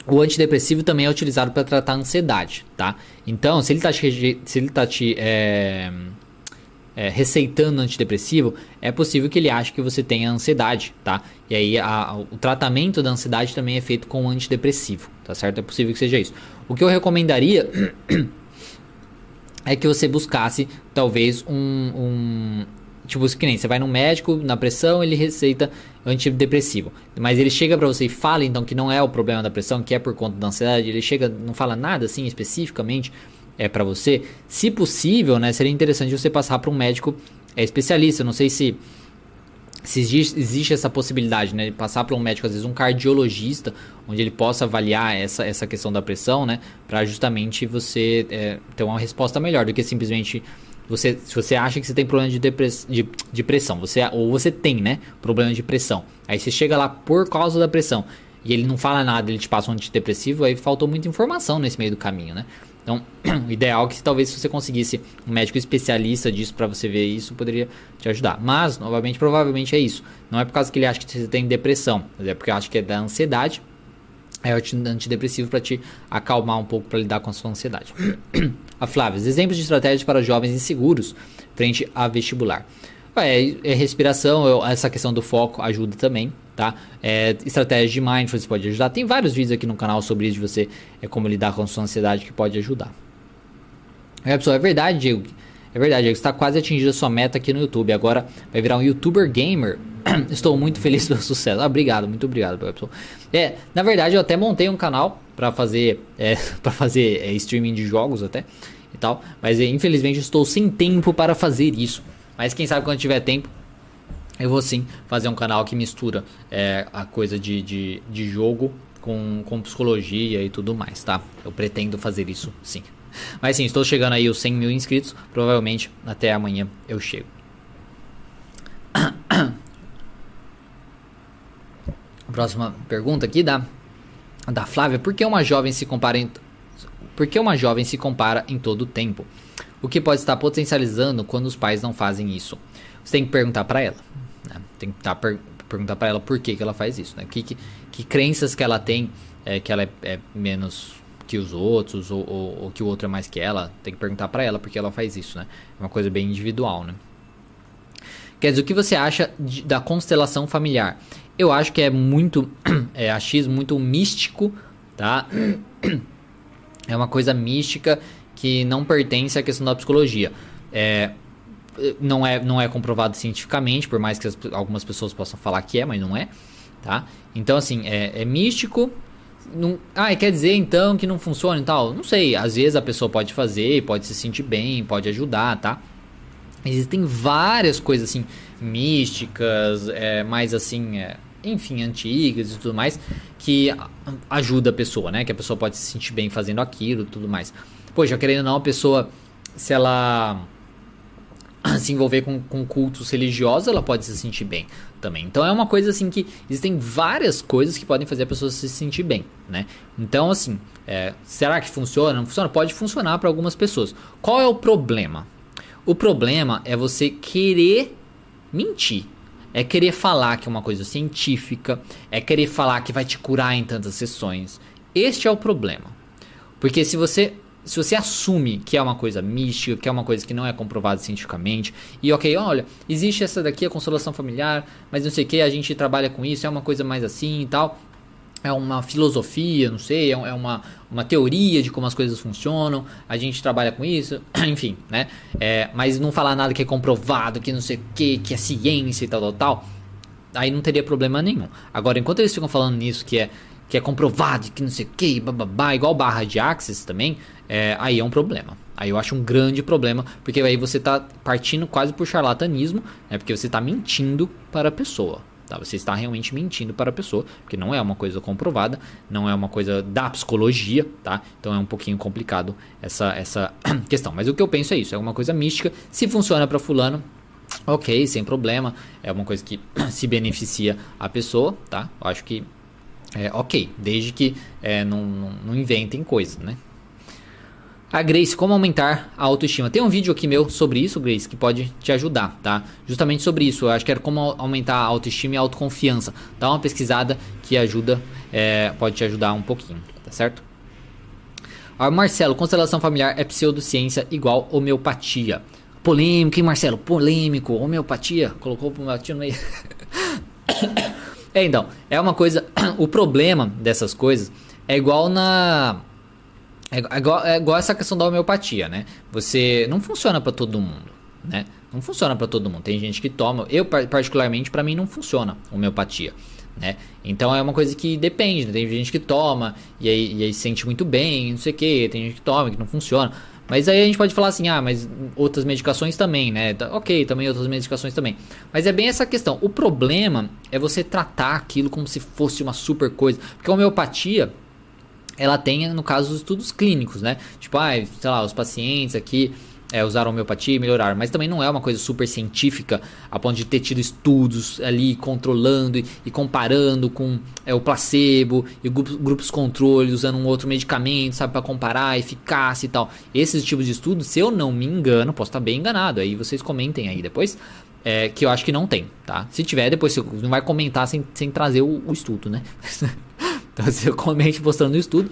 o antidepressivo também é utilizado para tratar a ansiedade, tá? Então, se ele está te, se ele tá te é, é, receitando antidepressivo, é possível que ele ache que você tenha ansiedade, tá? E aí a, o tratamento da ansiedade também é feito com antidepressivo, tá certo? É possível que seja isso. O que eu recomendaria é que você buscasse talvez um, um tipo que nem você vai no médico na pressão ele receita antidepressivo mas ele chega para você e fala então que não é o problema da pressão que é por conta da ansiedade ele chega não fala nada assim especificamente é para você, se possível, né, seria interessante você passar para um médico é, especialista. Não sei se se existe, existe, essa possibilidade, né, de passar para um médico, às vezes um cardiologista, onde ele possa avaliar essa, essa questão da pressão, né, para justamente você é, ter uma resposta melhor do que simplesmente você, se você acha que você tem problema de, depress, de, de pressão, você ou você tem, né, problema de pressão, aí você chega lá por causa da pressão e ele não fala nada, ele te passa um antidepressivo, aí faltou muita informação nesse meio do caminho, né? Então, o ideal é que talvez se você conseguisse um médico especialista disso para você ver isso, poderia te ajudar. Mas, novamente, provavelmente é isso. Não é por causa que ele acha que você tem depressão, mas é porque acha que é da ansiedade. É antidepressivo para te acalmar um pouco para lidar com a sua ansiedade. a Flávia, exemplos de estratégias para jovens inseguros frente a vestibular. É, é respiração, eu, essa questão do foco ajuda também, tá? É, estratégia de mindfulness pode ajudar. Tem vários vídeos aqui no canal sobre isso de você, é como lidar com a sua ansiedade que pode ajudar. É, pessoal, é verdade, Diego. É verdade, Diego. Está quase atingindo a sua meta aqui no YouTube. Agora vai virar um YouTuber gamer. Estou muito feliz pelo sucesso. Ah, obrigado, muito obrigado, pessoal. É, na verdade, eu até montei um canal para fazer, é, para fazer é, streaming de jogos até e tal. Mas infelizmente estou sem tempo para fazer isso. Mas quem sabe quando tiver tempo, eu vou sim fazer um canal que mistura é, a coisa de, de, de jogo com, com psicologia e tudo mais, tá? Eu pretendo fazer isso sim. Mas sim, estou chegando aí os 100 mil inscritos. Provavelmente até amanhã eu chego. Próxima pergunta aqui da, da Flávia. Por que uma jovem se compara em, por que uma jovem se compara em todo o tempo? o que pode estar potencializando quando os pais não fazem isso. Você tem que perguntar para ela. Tem que tá per perguntar para ela por que, que ela faz isso, né? Que, que, que crenças que ela tem, é, que ela é, é, menos que os outros, ou, ou, ou, que o outro é mais que ela. Tem que perguntar para ela por que ela faz isso, né? É uma coisa bem individual, né? Quer dizer, o que você acha de, da constelação familiar? Eu acho que é muito, é achismo muito místico, tá? É uma coisa mística que não pertence à questão da psicologia. É, não é, não é comprovado cientificamente, por mais que as, algumas pessoas possam falar que é, mas não é, tá? Então, assim, é, é místico. Não, ah, quer dizer então que não funciona e tal? Não sei, às vezes a pessoa pode fazer, pode se sentir bem, pode ajudar, tá? Existem várias coisas assim, místicas, é, mais assim, é, enfim, antigas e tudo mais, que ajuda a pessoa, né? Que a pessoa pode se sentir bem fazendo aquilo tudo mais. Poxa, querendo ou não, a pessoa, se ela se envolver com, com cultos religiosos, ela pode se sentir bem também. Então é uma coisa assim que existem várias coisas que podem fazer a pessoa se sentir bem, né? Então assim, é, será que funciona? Não funciona? Pode funcionar para algumas pessoas. Qual é o problema? O problema é você querer mentir. É querer falar que é uma coisa científica, é querer falar que vai te curar em tantas sessões. Este é o problema. Porque se você se você assume que é uma coisa mística, que é uma coisa que não é comprovada cientificamente, e ok, olha, existe essa daqui, a consolação familiar, mas não sei o que, a gente trabalha com isso, é uma coisa mais assim e tal, é uma filosofia, não sei, é, é uma, uma teoria de como as coisas funcionam, a gente trabalha com isso, enfim, né? É, mas não falar nada que é comprovado, que não sei o que, que é ciência e tal, tal, tal, aí não teria problema nenhum. Agora, enquanto eles ficam falando nisso que é que é comprovado, que não sei o que, igual barra de Axis também, é, aí é um problema. Aí eu acho um grande problema, porque aí você está partindo quase por charlatanismo, né, porque você está mentindo para a pessoa. Tá? Você está realmente mentindo para a pessoa, porque não é uma coisa comprovada, não é uma coisa da psicologia, tá? Então é um pouquinho complicado essa, essa questão. Mas o que eu penso é isso, é uma coisa mística. Se funciona para fulano, ok, sem problema. É uma coisa que se beneficia a pessoa, tá? Eu acho que é, ok, desde que é, não, não, não inventem coisas, né? A Grace, como aumentar a autoestima. Tem um vídeo aqui meu sobre isso, Grace, que pode te ajudar, tá? Justamente sobre isso. Eu acho que era como aumentar a autoestima e a autoconfiança. Dá uma pesquisada que ajuda, é, pode te ajudar um pouquinho, tá certo? Ah, Marcelo, constelação familiar é pseudociência igual homeopatia. Polêmico, hein, Marcelo? Polêmico. Homeopatia. Colocou homeopatia no meio. É, então, é uma coisa. O problema dessas coisas é igual na. É igual, é igual essa questão da homeopatia, né? Você. Não funciona para todo mundo, né? Não funciona para todo mundo. Tem gente que toma. Eu, particularmente, para mim não funciona homeopatia. Né? Então é uma coisa que depende, né? tem gente que toma e aí, e aí sente muito bem, não sei o que, tem gente que toma que não funciona. Mas aí a gente pode falar assim, ah, mas outras medicações também, né? Tá, ok, também outras medicações também. Mas é bem essa questão. O problema é você tratar aquilo como se fosse uma super coisa. Porque a homeopatia, ela tem, no caso, os estudos clínicos, né? Tipo, ah, sei lá, os pacientes aqui é, usar homeopatia e melhorar, mas também não é uma coisa super científica a ponto de ter tido estudos ali controlando e, e comparando com é, o placebo e grupos, grupos controle usando um outro medicamento, sabe, para comparar a eficácia e tal. Esses tipos de estudos, se eu não me engano, posso estar bem enganado, aí vocês comentem aí depois. É, que eu acho que não tem, tá? Se tiver, depois você não vai comentar sem, sem trazer o, o estudo, né? então você comente postando o estudo,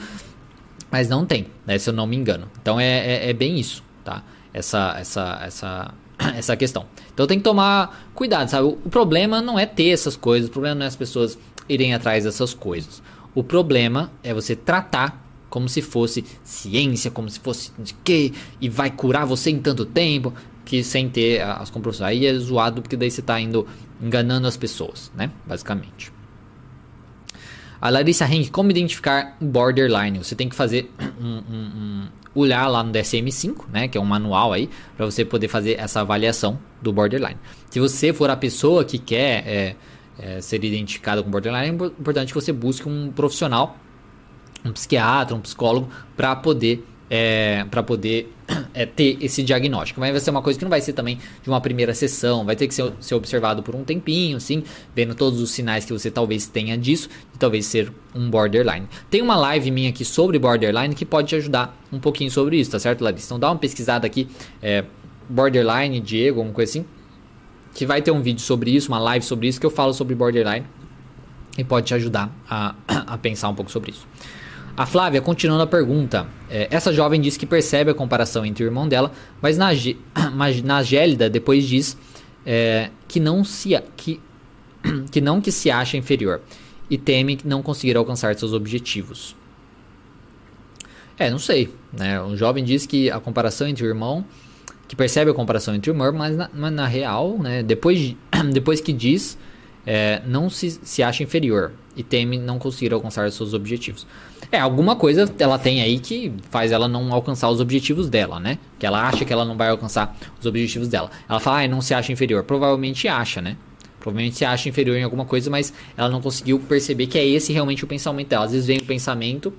mas não tem, né? Se eu não me engano. Então é, é, é bem isso, tá? essa, essa, essa, essa questão. Então tem que tomar cuidado, sabe? O problema não é ter essas coisas, o problema não é as pessoas irem atrás dessas coisas. O problema é você tratar como se fosse ciência, como se fosse de quê, e vai curar você em tanto tempo, que sem ter as comprovações. Aí é zoado porque daí você está indo enganando as pessoas, né? Basicamente. A Larissa Henk, como identificar borderline? Você tem que fazer um, um, um olhar lá no DSM-5, né, que é um manual aí, para você poder fazer essa avaliação do borderline. Se você for a pessoa que quer é, é, ser identificada com borderline, é importante que você busque um profissional, um psiquiatra, um psicólogo, para poder é, para poder é, ter esse diagnóstico. Mas vai ser uma coisa que não vai ser também de uma primeira sessão, vai ter que ser, ser observado por um tempinho, assim, vendo todos os sinais que você talvez tenha disso, e talvez ser um borderline. Tem uma live minha aqui sobre borderline que pode te ajudar um pouquinho sobre isso, tá certo, Larissa? Então dá uma pesquisada aqui, é, borderline, Diego, alguma coisa assim, que vai ter um vídeo sobre isso, uma live sobre isso, que eu falo sobre borderline e pode te ajudar a, a pensar um pouco sobre isso. A Flávia, continuando a pergunta, é, essa jovem diz que percebe a comparação entre o irmão dela, mas na, mas na Gélida depois diz é, que, não se, que, que não que se acha inferior e teme não conseguir alcançar seus objetivos. É, não sei. Né? Um jovem diz que a comparação entre o irmão, que percebe a comparação entre o irmão, mas na, mas na real, né, depois, depois que diz, é, não se, se acha inferior e teme não conseguir alcançar seus objetivos. É, alguma coisa ela tem aí que faz ela não alcançar os objetivos dela, né? Que ela acha que ela não vai alcançar os objetivos dela. Ela fala, ah, não se acha inferior. Provavelmente acha, né? Provavelmente se acha inferior em alguma coisa, mas ela não conseguiu perceber que é esse realmente o pensamento dela. Às vezes vem o pensamento,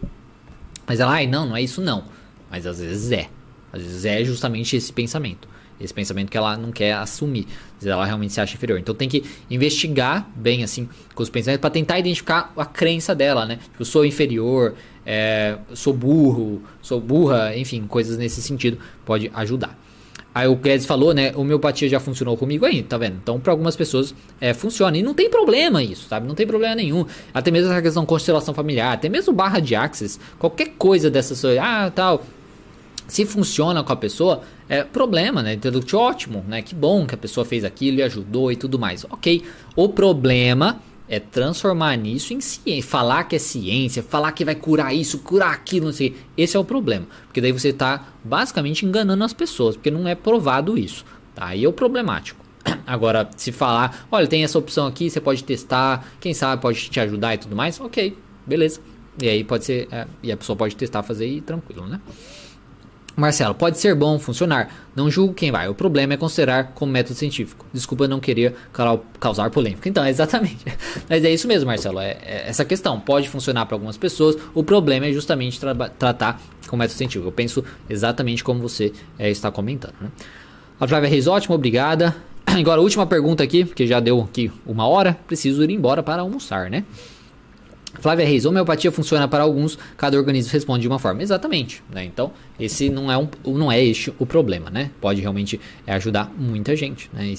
mas ela, ai, não, não é isso não. Mas às vezes é. Às vezes é justamente esse pensamento. Esse pensamento que ela não quer assumir. Ela realmente se acha inferior. Então tem que investigar bem assim com os pensamentos para tentar identificar a crença dela, né? Tipo, sou inferior, é, sou burro, sou burra, enfim, coisas nesse sentido pode ajudar. Aí o Guedes falou, né? Homeopatia já funcionou comigo aí, tá vendo? Então, para algumas pessoas é, funciona. E não tem problema isso, sabe? Não tem problema nenhum. Até mesmo essa questão constelação familiar, até mesmo barra de axis, qualquer coisa dessas, ah, tal, se funciona com a pessoa, é problema, né? Então, que ótimo, né? Que bom que a pessoa fez aquilo e ajudou e tudo mais. Ok. O problema é transformar nisso em ciência. Falar que é ciência, falar que vai curar isso, curar aquilo, não sei. Esse é o problema. Porque daí você está basicamente enganando as pessoas, porque não é provado isso. Tá? Aí é o problemático. Agora, se falar, olha, tem essa opção aqui, você pode testar, quem sabe pode te ajudar e tudo mais, ok, beleza. E aí pode ser, é, e a pessoa pode testar, fazer e tranquilo, né? Marcelo, pode ser bom funcionar, não julgo quem vai. O problema é considerar como método científico. Desculpa não querer causar polêmica. Então, exatamente. Mas é isso mesmo, Marcelo. É, é essa questão pode funcionar para algumas pessoas. O problema é justamente tra tratar com método científico. Eu penso exatamente como você é, está comentando. Né? A Flávia Reis, ótimo, obrigada. Agora, última pergunta aqui, porque já deu aqui uma hora. Preciso ir embora para almoçar, né? Flávia Reis, homeopatia funciona para alguns, cada organismo responde de uma forma. Exatamente, né? Então, esse não é, um, não é este o problema, né? Pode realmente é, ajudar muita gente, né?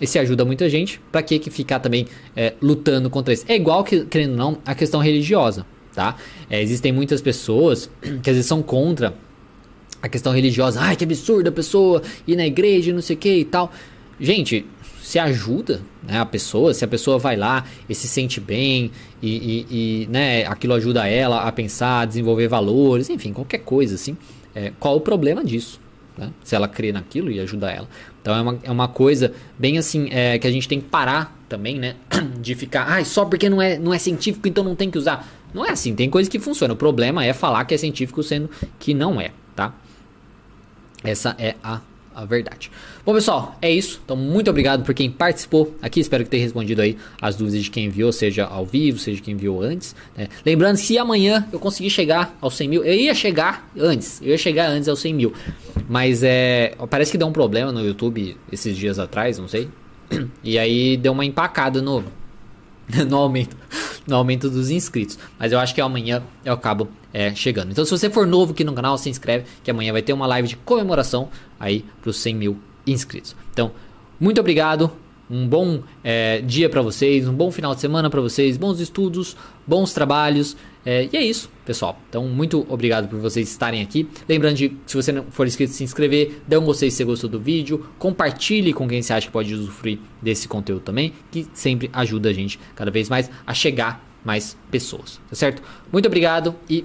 Esse, ajuda muita gente, para que, ficar também é, lutando contra isso? É igual, que, querendo ou não, a questão religiosa, tá? É, existem muitas pessoas que às vezes são contra a questão religiosa. Ai, que absurdo a pessoa ir na igreja, não sei o que e tal. Gente, se ajuda né, a pessoa, se a pessoa vai lá e se sente bem e, e, e né, aquilo ajuda ela a pensar, a desenvolver valores, enfim, qualquer coisa assim. É, qual o problema disso? Né? Se ela crê naquilo e ajuda ela. Então é uma, é uma coisa bem assim é, que a gente tem que parar também, né? De ficar, ah, só porque não é, não é científico, então não tem que usar. Não é assim, tem coisa que funciona. O problema é falar que é científico sendo que não é, tá? Essa é a a verdade. Bom, pessoal, é isso. Então, muito obrigado por quem participou aqui. Espero que tenha respondido aí as dúvidas de quem enviou, seja ao vivo, seja quem enviou antes. Né? Lembrando, se amanhã eu conseguir chegar aos 100 mil, eu ia chegar antes, eu ia chegar antes aos 100 mil. Mas é, parece que deu um problema no YouTube esses dias atrás, não sei. E aí deu uma empacada no, no aumento no aumento dos inscritos. Mas eu acho que amanhã eu acabo é, chegando. Então, se você for novo aqui no canal, se inscreve, que amanhã vai ter uma live de comemoração aí para os 100 mil inscritos. Então, muito obrigado. Um bom é, dia para vocês, um bom final de semana para vocês, bons estudos, bons trabalhos. É, e é isso, pessoal. Então, muito obrigado por vocês estarem aqui. Lembrando de, se você não for inscrito, se inscrever, dê um gostei se você gostou do vídeo, compartilhe com quem você acha que pode usufruir desse conteúdo também, que sempre ajuda a gente cada vez mais a chegar mais pessoas, tá certo? Muito obrigado e